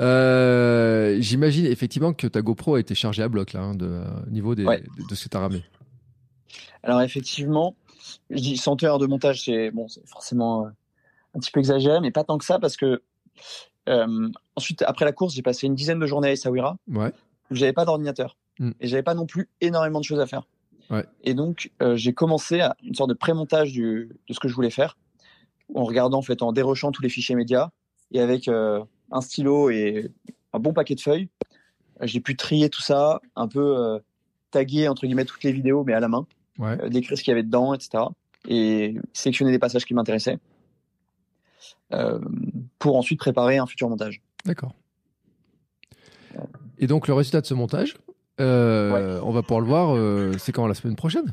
Euh, J'imagine effectivement que ta GoPro a été chargée à bloc là, hein, de, au niveau des, Ouais. de, de ce que tu as ramené. Alors effectivement, je dis 100 heures de montage, c'est bon, forcément un petit peu exagéré, mais pas tant que ça parce que euh, ensuite, après la course, j'ai passé une dizaine de journées à Essaouira Ouais. où j'avais pas d'ordinateur Mm. et j'avais pas non plus énormément de choses à faire. Ouais. Et donc, euh, j'ai commencé à une sorte de pré-montage de ce que je voulais faire, en regardant, en fait, en dérochant tous les fichiers médias et avec euh, un stylo et un bon paquet de feuilles, j'ai pu trier tout ça, un peu taguer entre guillemets toutes les vidéos, mais à la main, Ouais. décrire ce qu'il y avait dedans, etc. Et sélectionner des passages qui m'intéressaient pour ensuite préparer un futur montage. D'accord. Et donc le résultat de ce montage, euh, on va pouvoir le voir, euh, c'est quand la semaine prochaine?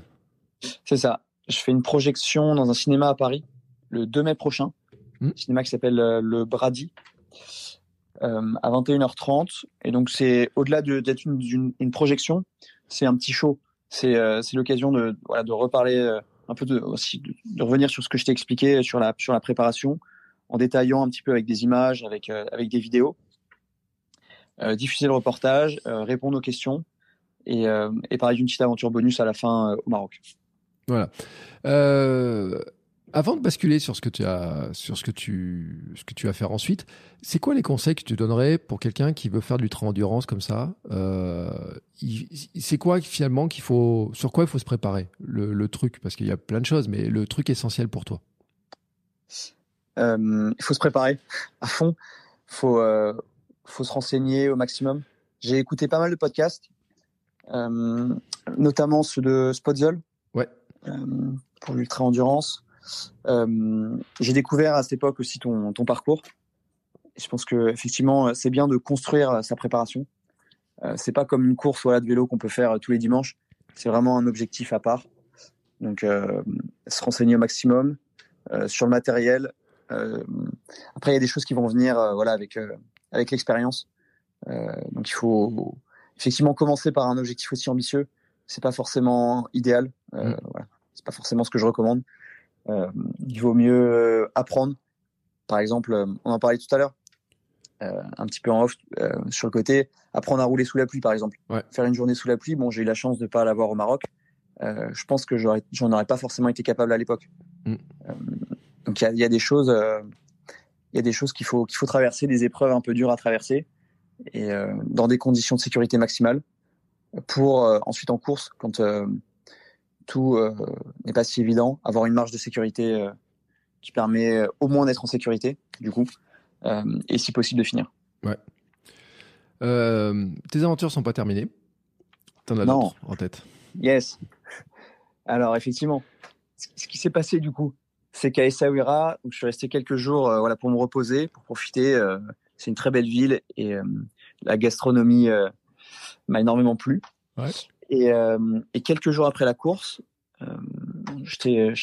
C'est ça. Je fais une projection dans un cinéma à Paris le 2 mai prochain. Mm. Un cinéma qui s'appelle euh, le Brady euh, à 21h30. Et donc, c'est au-delà de- d'être une, une- une projection, c'est un petit show. C'est euh, l'occasion de, voilà, de reparler euh, un peu de, aussi, de, de revenir sur ce que je t'ai expliqué sur la, sur la préparation, en détaillant un petit peu avec des images, avec, euh, avec des vidéos. Euh, diffuser le reportage, euh, répondre aux questions et, et parler d'une petite aventure bonus à la fin au Maroc. Voilà. Avant de basculer sur ce que tu as, sur ce que tu, ce que tu vas faire ensuite, c'est quoi les conseils que tu donnerais pour quelqu'un qui veut faire de l'ultra-endurance comme ça C'est quoi finalement qu'il faut, sur quoi il faut se préparer le, le truc, parce qu'il y a plein de choses, mais le truc essentiel pour toi. Euh, il faut se préparer à fond. Il faut, euh, faut se renseigner au maximum. J'ai écouté pas mal de podcasts, euh, notamment ceux de Spotzel Ouais. pour l'ultra-endurance. Euh, J'ai découvert à cette époque aussi ton, ton parcours. Je pense que effectivement, c'est bien de construire sa préparation. Euh, c'est pas comme une course voilà, de vélo qu'on peut faire euh, tous les dimanches. C'est vraiment un objectif à part. Donc, euh, se renseigner au maximum sur le matériel, après, il y a des choses qui vont venir euh, voilà, avec, euh, avec l'expérience. Euh, donc, il faut effectivement commencer par un objectif aussi ambitieux. C'est pas forcément idéal. Euh, Mm. voilà. C'est pas forcément ce que je recommande. Euh, il vaut mieux euh, apprendre. Par exemple, euh, on en parlait tout à l'heure, euh, un petit peu en off euh, sur le côté, apprendre à rouler sous la pluie, par exemple. Ouais. Faire une journée sous la pluie. Bon, j'ai eu la chance de pas l'avoir au Maroc. Euh, je pense que j'en aurais pas forcément été capable à l'époque. Mm. Donc il y a, il y a des choses, euh, il y a des choses qu'il faut qu'il faut traverser, des épreuves un peu dures à traverser, et euh, dans des conditions de sécurité maximale, pour euh, ensuite en course, quand tout n'est pas si évident, avoir une marge de sécurité qui permet au moins d'être en sécurité, du coup, et si possible de finir. Euh, tes aventures sont pas terminées. T'en as d'autres en tête? Yes. Alors effectivement, ce qui s'est passé du coup, c'est qu'à Essaouira, donc je suis resté quelques jours euh, voilà, pour me reposer, pour profiter. euh, c'est une très belle ville et euh, la gastronomie m'a énormément plu. Ouais. Et, et quelques jours après la course, j'étais,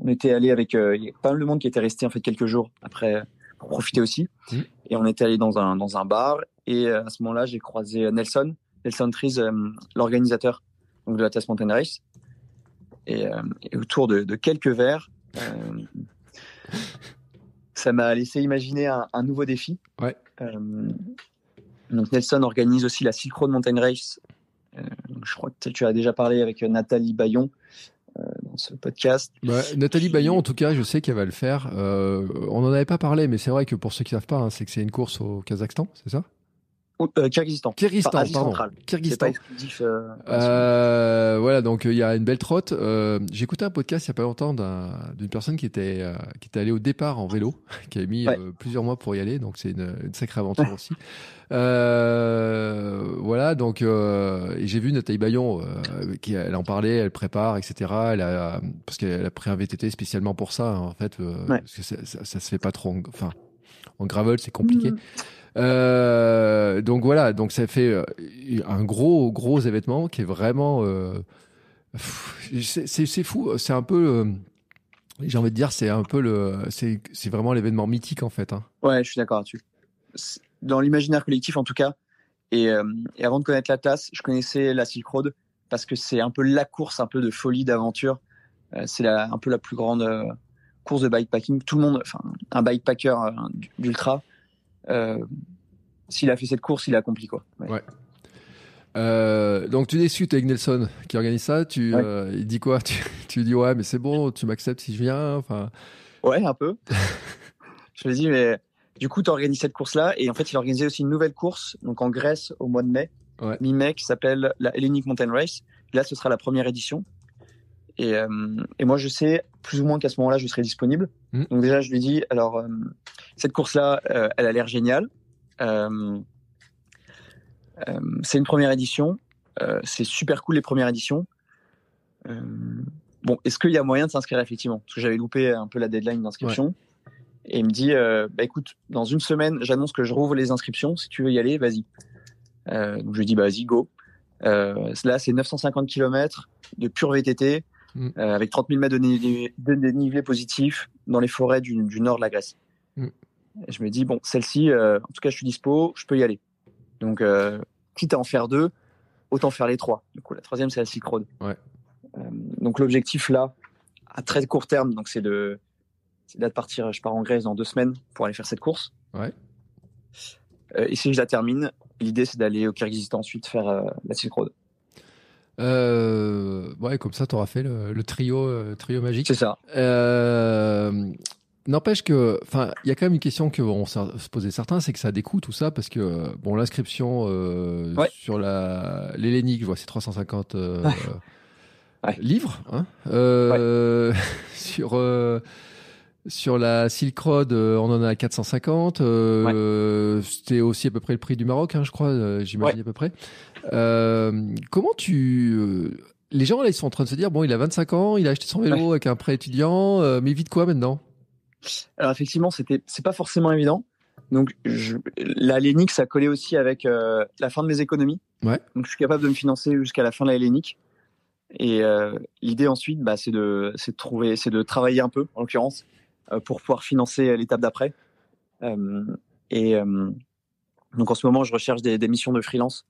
on était allé avec il y a pas mal de monde qui était resté en fait quelques jours après pour profiter aussi. Mhm. Et on était allé dans un dans un bar et à ce moment-là, j'ai croisé Nelson, Nelson Trees, euh, l'organisateur donc de la Test Mountain Race. Et, et autour de, de quelques verres, ça m'a laissé imaginer un, un nouveau défi. Ouais. Euh, donc Nelson organise aussi la Silk Road Mountain Race. Euh, je crois que tu as déjà parlé avec Nathalie Bayon euh, dans ce podcast. Bah, Nathalie Bayon, en tout cas, je sais qu'elle va le faire. Euh, on n'en avait pas parlé, mais c'est vrai que pour ceux qui ne savent pas, hein, c'est que c'est une course au Kazakhstan, c'est ça? Euh, Kyrgyzstan. Kyrgyzstan, Enfin, Asie pardon. centrale. C'est Kyrgyzstan. pas exclusif. euh, Euh, voilà, donc euh, il y a une belle trotte. Euh, J'ai écouté un podcast il y a pas longtemps d'un- d'une personne qui était euh, qui était allée au départ en vélo, *laughs* qui a mis Ouais. euh, plusieurs mois pour y aller, donc c'est une, une sacrée aventure aussi. *laughs* Euh, voilà, donc euh, j'ai vu Nathalie Bayon, euh, qui elle en parlait, elle prépare, etc. Elle a parce qu'elle a pris un VTT spécialement pour ça, hein, en fait, euh, Ouais. parce que ça, ça, ça se fait pas trop, en, enfin en gravel c'est compliqué. Mhm. Euh, donc voilà, donc ça fait euh, un gros gros événement qui est vraiment euh, c'est fou, c'est un peu j'ai envie de dire c'est un peu le c'est vraiment l'événement mythique en fait hein. Ouais, je suis d'accord là-dessus. Dans l'imaginaire collectif, en tout cas. Et, avant de connaître l'Atlas, je connaissais la Silk Road parce que c'est un peu la course, un peu de folie, d'aventure. C'est la- un peu la plus grande course de bikepacking. Tout le monde, enfin, un bikepacker d'ultra, s'il a fait cette course, il a accompli quoi. Ouais. Euh, donc tu discutes avec Nelson qui organise ça, tu Ouais. euh, il dit quoi? *laughs* Tu, tu dis ouais mais c'est bon, tu m'acceptes si je viens, enfin Ouais, un peu. *laughs* je me dis, mais du coup, tu organises cette course-là. Et en fait, il a organisé aussi une nouvelle course, donc en Grèce, au mois de mai, Ouais. mi-mai, qui s'appelle la Hellenic Mountain Race. Là, ce sera la première édition. Et, euh, et moi, je sais plus ou moins qu'à ce moment-là, je serai disponible. Mhm. Donc déjà, je lui dis, alors, euh, cette course-là, euh, elle a l'air géniale. Euh, euh, c'est une première édition. C'est super cool les premières éditions. Bon, est-ce qu'il y a moyen de s'inscrire effectivement? Parce que j'avais loupé un peu la deadline d'inscription. Et il me dit, bah écoute, dans une semaine, j'annonce que je rouvre les inscriptions. Si tu veux y aller, vas-y. Donc je lui dis, bah vas-y, go. Euh, là, c'est 950 km de pur VTT, Mm. euh, avec 30 000 mètres de, dénivelé- de dénivelé positif dans les forêts du, du nord de la Grèce. Et je me dis, bon, celle-ci, euh, en tout cas, je suis dispo, je peux y aller. Donc, euh, quitte à en faire deux, autant faire les trois. Du coup, la troisième, c'est la Silk Road. Ouais. Euh, donc, l'objectif là, à très court terme, donc c'est de, c'est là de partir. Je pars en Grèce dans deux semaines pour aller faire cette course. Ouais. Et si je la termine, l'idée c'est d'aller au Kyrgyzstan ensuite faire la Silk Road. euh, ouais comme ça t'auras fait le, le trio euh, trio magique. C'est ça. Euh, N'empêche que, enfin, il y a quand même une question que vont se se poser certains, c'est que ça a des coûts tout ça, parce que bon, l'inscription euh, Ouais. sur la l'hélénique, je vois, c'est 350 euh, Ouais. livres. Hein Euh, *laughs* sur euh, sur la Silk Road, euh, on en a 450. Euh, C'était aussi à peu près le prix du Maroc, hein, je crois, j'imagine à peu près. Euh, comment tu euh, les gens là, ils sont en train de se dire bon, il a 25 ans, il a acheté son vélo avec un prêt étudiant, euh, mais il vit de quoi maintenant? Alors effectivement, c'était, c'est pas forcément évident. Donc je, la Hellénique, ça collait aussi avec euh, la fin de mes économies. Ouais. Donc je suis capable de me financer jusqu'à la fin de la Hellénique. Et euh, l'idée ensuite, bah, c'est de, c'est de trouver, c'est de travailler un peu, en l'occurrence, euh, pour pouvoir financer l'étape d'après. Et donc en ce moment, je recherche des, des missions de freelance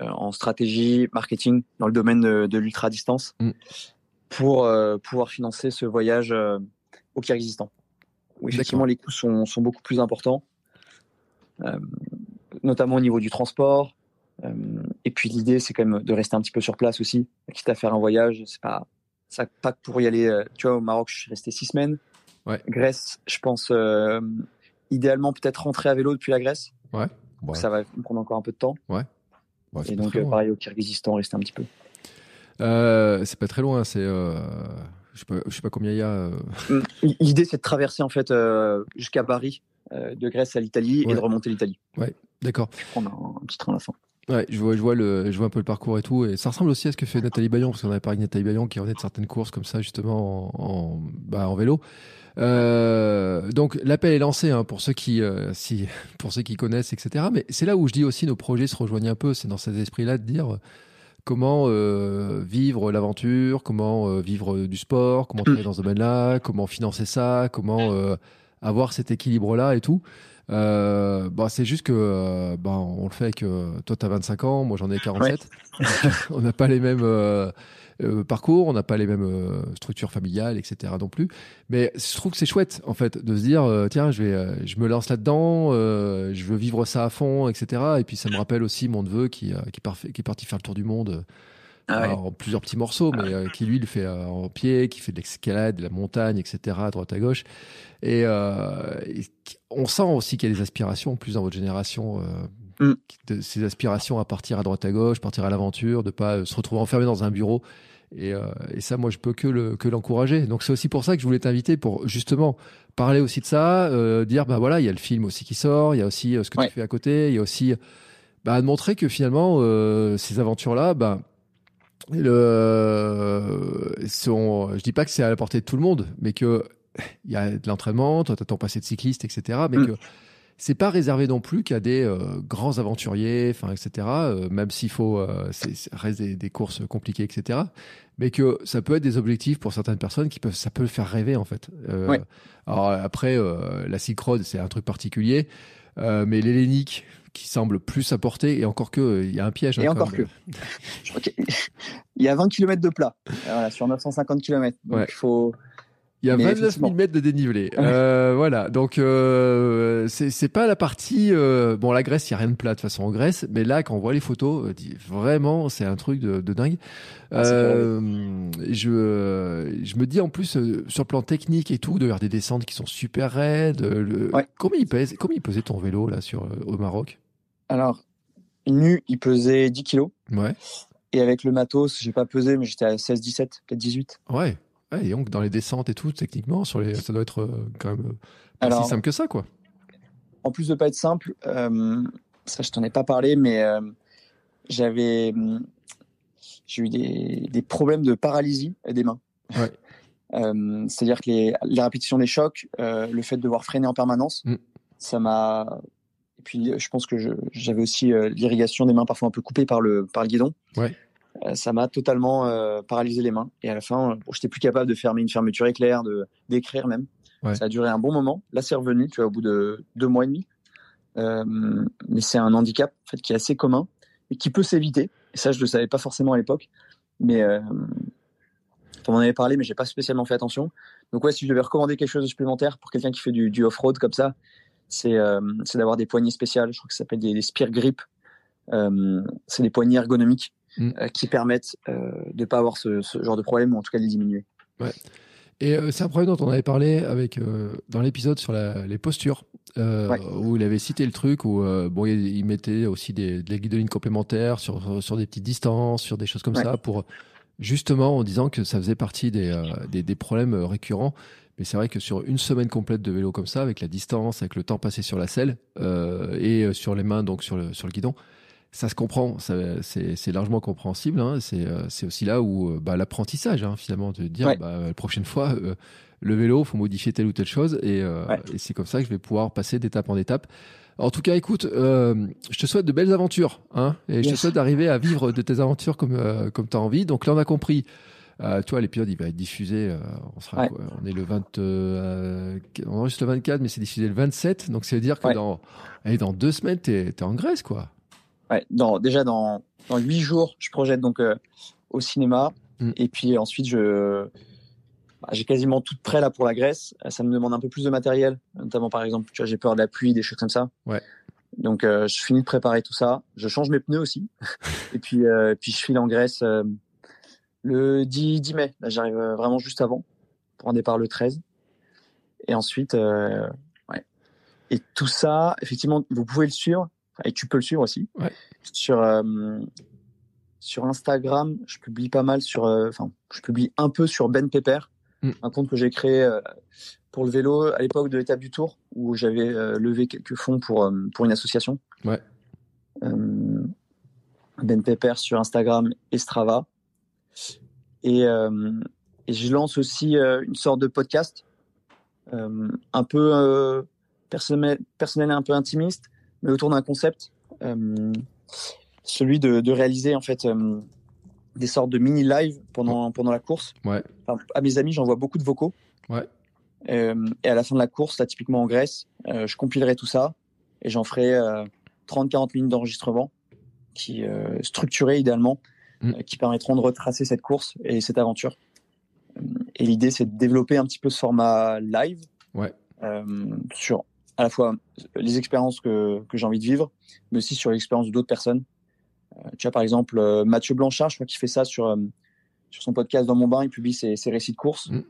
en stratégie, marketing, dans le domaine de, de l'ultra distance, Mm. pour pouvoir financer ce voyage au Kyrgyzstan. Où effectivement les coûts sont, sont beaucoup plus importants, euh, notamment au niveau du transport. Euh, et puis l'idée, c'est quand même de rester un petit peu sur place aussi, quitte à faire un voyage. C'est pas, ça, pas pour y aller. euh, tu vois, au Maroc, je suis resté six semaines. Ouais. Grèce, je pense idéalement peut-être rentrer à vélo depuis la Grèce. Ouais. Ça va prendre encore un peu de temps. Ouais, Et donc, pareil, au Kyrgyzstan, rester un petit peu. C'est pas très loin, c'est. Je sais pas, je sais pas combien il y a. euh, L'idée, c'est de traverser en fait euh, jusqu'à Paris, euh, de Grèce à l'Italie, Ouais. et de remonter l'Italie. D'accord. Puis prendre un, un petit train à la fin. Ouais, je vois, je vois le, je vois un peu le parcours et tout, et ça ressemble aussi à ce que fait Nathalie Bayon, parce qu'on avait parlé de Nathalie Bayon qui revenait de certaines courses comme ça justement en, en, bah, en vélo. Euh, donc l'appel est lancé hein, pour ceux qui, euh, si, pour ceux qui connaissent, etc. Mais c'est là où je dis aussi nos projets se rejoignent un peu. C'est dans cet esprit-là de dire comment euh, vivre l'aventure, comment euh, vivre du sport, comment travailler dans ce domaine-là, comment financer ça, comment euh, avoir cet équilibre-là et tout. Euh, bah, c'est juste que bah, on le fait que toi tu as 25 ans, moi j'en ai 47. Ouais. *laughs* on n'a pas les mêmes euh, euh, parcours, on n'a pas les mêmes euh, structures familiales, etc. non plus. Mais je trouve que c'est chouette en fait de se dire tiens je vais je me lance là-dedans, je veux vivre ça à fond, etc. Et puis ça me rappelle aussi mon neveu qui qui, part, qui est parti faire le tour du monde. Ah ouais. en plusieurs petits morceaux, mais euh, qui lui le fait euh, en pied, qui fait de l'escalade, de la montagne, etc., à droite à gauche. Et, euh, et on sent aussi qu'il y a des aspirations, plus dans votre génération, mm. de, ces aspirations à partir à droite à gauche, partir à l'aventure, de pas se retrouver enfermé dans un bureau. Et, et ça, moi, je peux que le que l'encourager. Donc c'est aussi pour ça que je voulais t'inviter pour justement parler aussi de ça, dire bah voilà, il y a le film aussi qui sort, il y a aussi ce que ouais. tu fais à côté, il y a aussi bah, de montrer que finalement ces aventures-là, bah le, son, je dis pas que c'est à la portée de tout le monde, mais que il y a de l'entraînement, toi t'as ton passé de cycliste, etc. Mais mm. que c'est pas réservé non plus qu'à des euh, grands aventuriers, enfin, etc. Euh, même s'il faut, euh, c'est reste des, des, courses compliquées, etc. Mais que ça peut être des objectifs pour certaines personnes qui peuvent, ça peut faire rêver en fait. Ouais. Alors après, la Silk Road, c'est un truc particulier, mais l'hélénique, qui semble plus apporter, et encore que, il y a un piège. Et hein, encore que. *laughs* Je crois *laughs* il y a 20 km de plat, voilà, sur 950 km. Donc ouais. il faut. Il y a 29 000 mètres de dénivelé. Ouais. Euh, voilà. Donc, euh, c'est pas la partie. Euh, bon, la Grèce, il n'y a rien de plat de toute façon en Grèce. Mais là, quand on voit les photos, vraiment, c'est un truc de, de dingue. Ah, euh, je, je me dis en plus, euh, sur le plan technique et tout, de faire des descentes qui sont super raides. Le, ouais. Combien il pèse Combien il pesait ton vélo là sur au Maroc? Alors, nu, il pesait 10 kilos. Ouais. Et avec le matos, j'ai pas pesé, mais j'étais à 16, 17, peut-être 18. Ouais. Ouais, et donc dans les descentes et tout, techniquement, sur les, ça doit être euh, quand même pas Alors, si simple que ça, quoi. En plus de pas être simple, euh, ça je t'en ai pas parlé, mais euh, j'avais, j'ai eu des, des, problèmes de paralysie des mains. Ouais. *laughs* C'est-à-dire que les, les, répétitions des chocs, le fait de devoir freiner en permanence, mm. ça m'a. Et puis je pense que j'avais aussi l'irrigation des mains parfois un peu coupée par le, par le guidon. Ouais ça m'a totalement euh, paralysé les mains. Et à la fin, bon, j'étais plus capable de fermer une fermeture éclair, de d'écrire même. Ouais. Ça a duré un bon moment. Là, c'est revenu, tu vois, au bout de deux mois et demi. Euh, mais c'est un handicap en fait qui est assez commun et qui peut s'éviter. Et ça, je le savais pas forcément à l'époque. Mais euh, on en avait parlé, mais j'ai pas spécialement fait attention. Donc ouais, si je devais recommander quelque chose de supplémentaire pour quelqu'un qui fait du, du off-road comme ça, c'est euh, d'avoir des poignées spéciales. Je crois que ça s'appelle des, des spear grip. Euh, c'est des poignées ergonomiques mm. euh, qui permettent de ne pas avoir ce, ce, genre de problème ou en tout cas de les diminuer. Ouais. Et euh, c'est un problème dont on avait parlé avec dans l'épisode sur la, les postures, ouais. où il avait cité le truc où bon il, il mettait aussi des, guidelines complémentaires sur sur des petites distances, sur des choses comme ouais. ça pour justement en disant que ça faisait partie des, des, des problèmes récurrents. Mais c'est vrai que sur une semaine complète de vélo comme ça, avec la distance, avec le temps passé sur la selle euh, et sur les mains, donc sur le, sur le guidon, ça se comprend, c'est largement compréhensible. Hein, c'est euh, aussi là où bah, l'apprentissage, hein, finalement, de dire ouais. bah, la prochaine fois, euh, le vélo, faut modifier telle ou telle chose, et, euh, ouais. et c'est comme ça que je vais pouvoir passer d'étape en étape. En tout cas, écoute, euh, je te souhaite de belles aventures, hein, et yes. je te souhaite d'arriver à vivre de tes aventures comme euh, comme tu as envie. Donc là, on a compris. Euh, tu vois, l'épisode il va être diffusé. Euh, on sera, ouais. on est le 20, euh, on enregistre le 24, mais c'est diffusé le 27. Donc ça veut dire que ouais. dans, allez, dans deux semaines, t'es es en Grèce, quoi. Ouais, dans, déjà dans, dans 8 jours, je projette donc euh, au cinéma. Mm. Et puis ensuite, je bah, j'ai quasiment tout prêt là pour la Grèce. Ça me demande un peu plus de matériel, notamment par exemple, tu vois, j'ai peur de la pluie, des choses comme ça. Ouais. Donc euh, je finis de préparer tout ça. Je change mes pneus aussi. *laughs* et puis, euh, puis je file en Grèce le 10, 10 mai. Là, j'arrive vraiment juste avant pour un départ le 13. Et ensuite, ouais. Et tout ça, effectivement, vous pouvez le suivre et tu peux le suivre aussi. Ouais. Sur, euh, sur Instagram, je publie pas mal sur, euh, enfin, je publie un peu sur Ben Pepper, mm. un compte que j'ai créé euh, pour le vélo à l'époque de l'étape du Tour, où j'avais levé quelques fonds pour, pour une association. Ouais. Ben Pepper sur Instagram et Strava. Et, et je lance aussi une sorte de podcast, un peu personnel, personnel et un peu intimiste, mais autour d'un concept, euh, celui de, de réaliser en fait euh, des sortes de mini live pendant pendant la course. Ouais. Enfin, à mes amis, j'envoie beaucoup de vocaux. Ouais. Euh, et à la fin de la course, là, typiquement en Grèce, euh, je compilerai tout ça et j'en ferai euh, 30-40 minutes d'enregistrement qui structurés idéalement, Mm. qui permettront de retracer cette course et cette aventure. Et l'idée, c'est de développer un petit peu ce format live Ouais. sur à la fois les expériences que, que j'ai envie de vivre, mais aussi sur l'expérience d'autres personnes. Euh, tu vois, par exemple, euh, Mathieu Blanchard, je crois qu'il fait ça sur, euh, sur son podcast Dans mon bain, il publie ses, ses récits de course. Mm.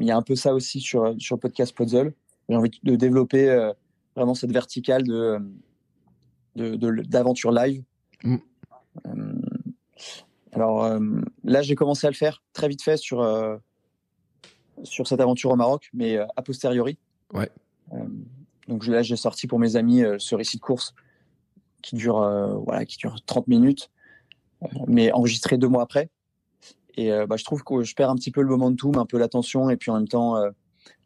Il y a un peu ça aussi sur, sur le podcast Puzzle. J'ai envie de développer vraiment cette verticale de, de, de- d'aventure live. Mm. Alors là, j'ai commencé à le faire très vite fait sur, sur cette aventure au Maroc, mais a posteriori. Ouais. Euh, donc là, j'ai sorti pour mes amis euh, ce récit de course qui dure, euh, voilà, qui dure 30 minutes, mais enregistré deux mois après. Et bah, je trouve que je perds un petit peu le momentum, un peu l'attention, et puis en même temps,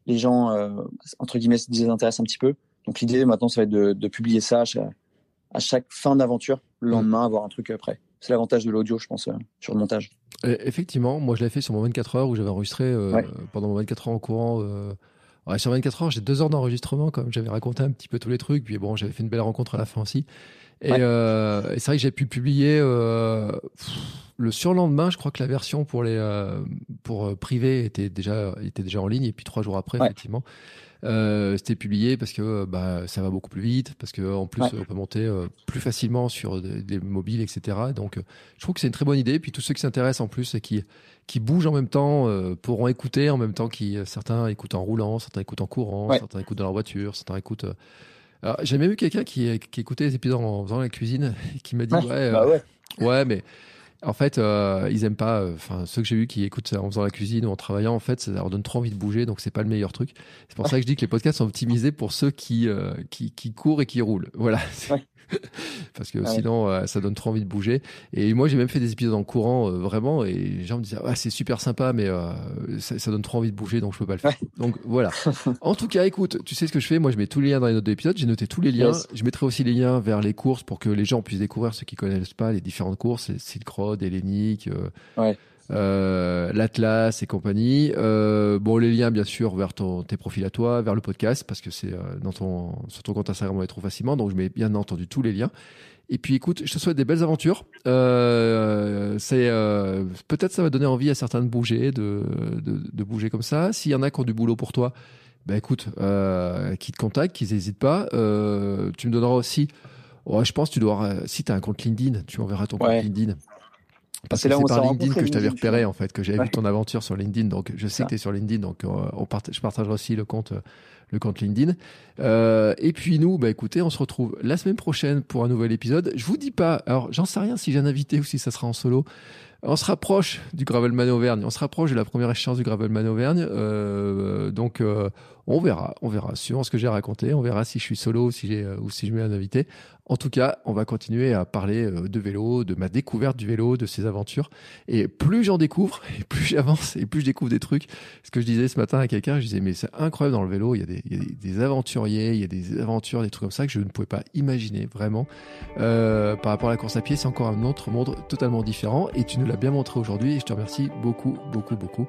les gens, entre guillemets, se désintéressent un petit peu. Donc l'idée maintenant, ça va être de, de publier ça à chaque, à chaque fin d'aventure, le lendemain, avoir un truc prêt. C'est l'avantage de l'audio, je pense, euh, sur le montage. Effectivement, moi je l'ai fait sur mon 24 heures où j'avais enregistré euh, Ouais. pendant mon 24 heures en courant. euh, ouais, sur 24 heures, j'ai deux heures d'enregistrement, comme j'avais raconté un petit peu tous les trucs. Puis bon, j'avais fait une belle rencontre à la fin aussi. Et, Ouais. euh, et c'est vrai que j'ai pu publier euh, pff, le surlendemain. Je crois que la version pour les euh, pour euh, privé était déjà était déjà en ligne. Et puis trois jours après, Ouais. effectivement, euh, c'était publié parce que euh, bah ça va beaucoup plus vite, parce que en plus Ouais. on peut monter euh, plus facilement sur des, des mobiles, etc. Donc euh, je trouve que c'est une très bonne idée. Puis tous ceux qui s'intéressent en plus et qui qui bougent en même temps euh, pourront écouter en même temps qui certains écoutent en roulant, certains écoutent en courant, Ouais. certains écoutent dans leur voiture, certains écoutent. euh, Alors, j'ai même eu quelqu'un qui, qui écoutait les épisodes en faisant la cuisine et *laughs* qui m'a dit ouais, euh, bah ouais. ouais, mais en fait euh, ils aiment pas. euh, Enfin ceux que j'ai eu qui écoutent ça en faisant la cuisine ou en travaillant, en fait ça leur donne trop envie de bouger, donc c'est pas le meilleur truc. C'est pour ça que je dis que les podcasts sont optimisés pour ceux qui euh, qui, courent et qui roulent. Voilà. *laughs* Parce que Ouais. sinon, euh, ça donne trop envie de bouger. Et moi, j'ai même fait des épisodes en courant, euh, vraiment, et les gens me disaient, ah, c'est super sympa, mais euh, ça, ça donne trop envie de bouger, donc je peux pas le faire. Donc voilà. *laughs* en tout cas, écoute, tu sais ce que je fais? Moi, je mets tous les liens dans les notes de l'épisode. J'ai noté tous les liens. Yes. Je mettrai aussi les liens vers les courses pour que les gens puissent découvrir ceux qui connaissent pas les différentes courses, les Silk Road, Hellenic, euh, Ouais. Euh, l'Atlas et compagnie. Euh, bon, les liens, bien sûr, vers ton, tes profils à toi, vers le podcast, parce que c'est euh, dans ton, sur ton compte Instagram, on les trouve facilement. Donc, je mets bien entendu tous les liens. Et puis, écoute, je te souhaite des belles aventures. Euh, c'est euh, peut-être ça va donner envie à certains de bouger, de, de, de bouger comme ça. S'il y en a qui ont du boulot pour toi, ben écoute, euh, qui te contactent, qu'ils n'hésitent pas. Euh, tu me donneras aussi. Ouais, je pense que tu dois. avoir- Si tu as un compte LinkedIn, tu enverras ton Ouais. compte LinkedIn. Parce C'est que là c'est par LinkedIn que je t'avais repéré en fait, que j'avais Ouais. vu ton aventure sur LinkedIn. Donc je sais que tu es sur LinkedIn, donc euh, on part- je partagerai aussi le compte, euh, le compte LinkedIn. Euh, et puis nous, bah écoutez, on se retrouve la semaine prochaine pour un nouvel épisode. Je vous dis pas, alors j'en sais rien si j'ai un invité ou si ça sera en solo. On se rapproche du Gravelman Auvergne, on se rapproche de la première échéance du Gravelman Auvergne. Euh, donc euh, on verra, on verra. Suivant ce que j'ai raconté, on verra si je suis solo ou si, euh, ou si je mets un invité. En tout cas, on va continuer à parler euh, de vélo, de ma découverte du vélo, de ses aventures. Et plus j'en découvre, *laughs* et plus j'avance, et plus je découvre des trucs. Ce que je disais ce matin à quelqu'un, je disais, mais c'est incroyable dans le vélo, il y a des, il y a des aventuriers, il y a des aventures, des trucs comme ça que je ne pouvais pas imaginer vraiment. Euh, par rapport à la course à pied, c'est encore un autre monde totalement différent. Et tu nous l'as bien montré aujourd'hui, et je te remercie beaucoup, beaucoup, beaucoup.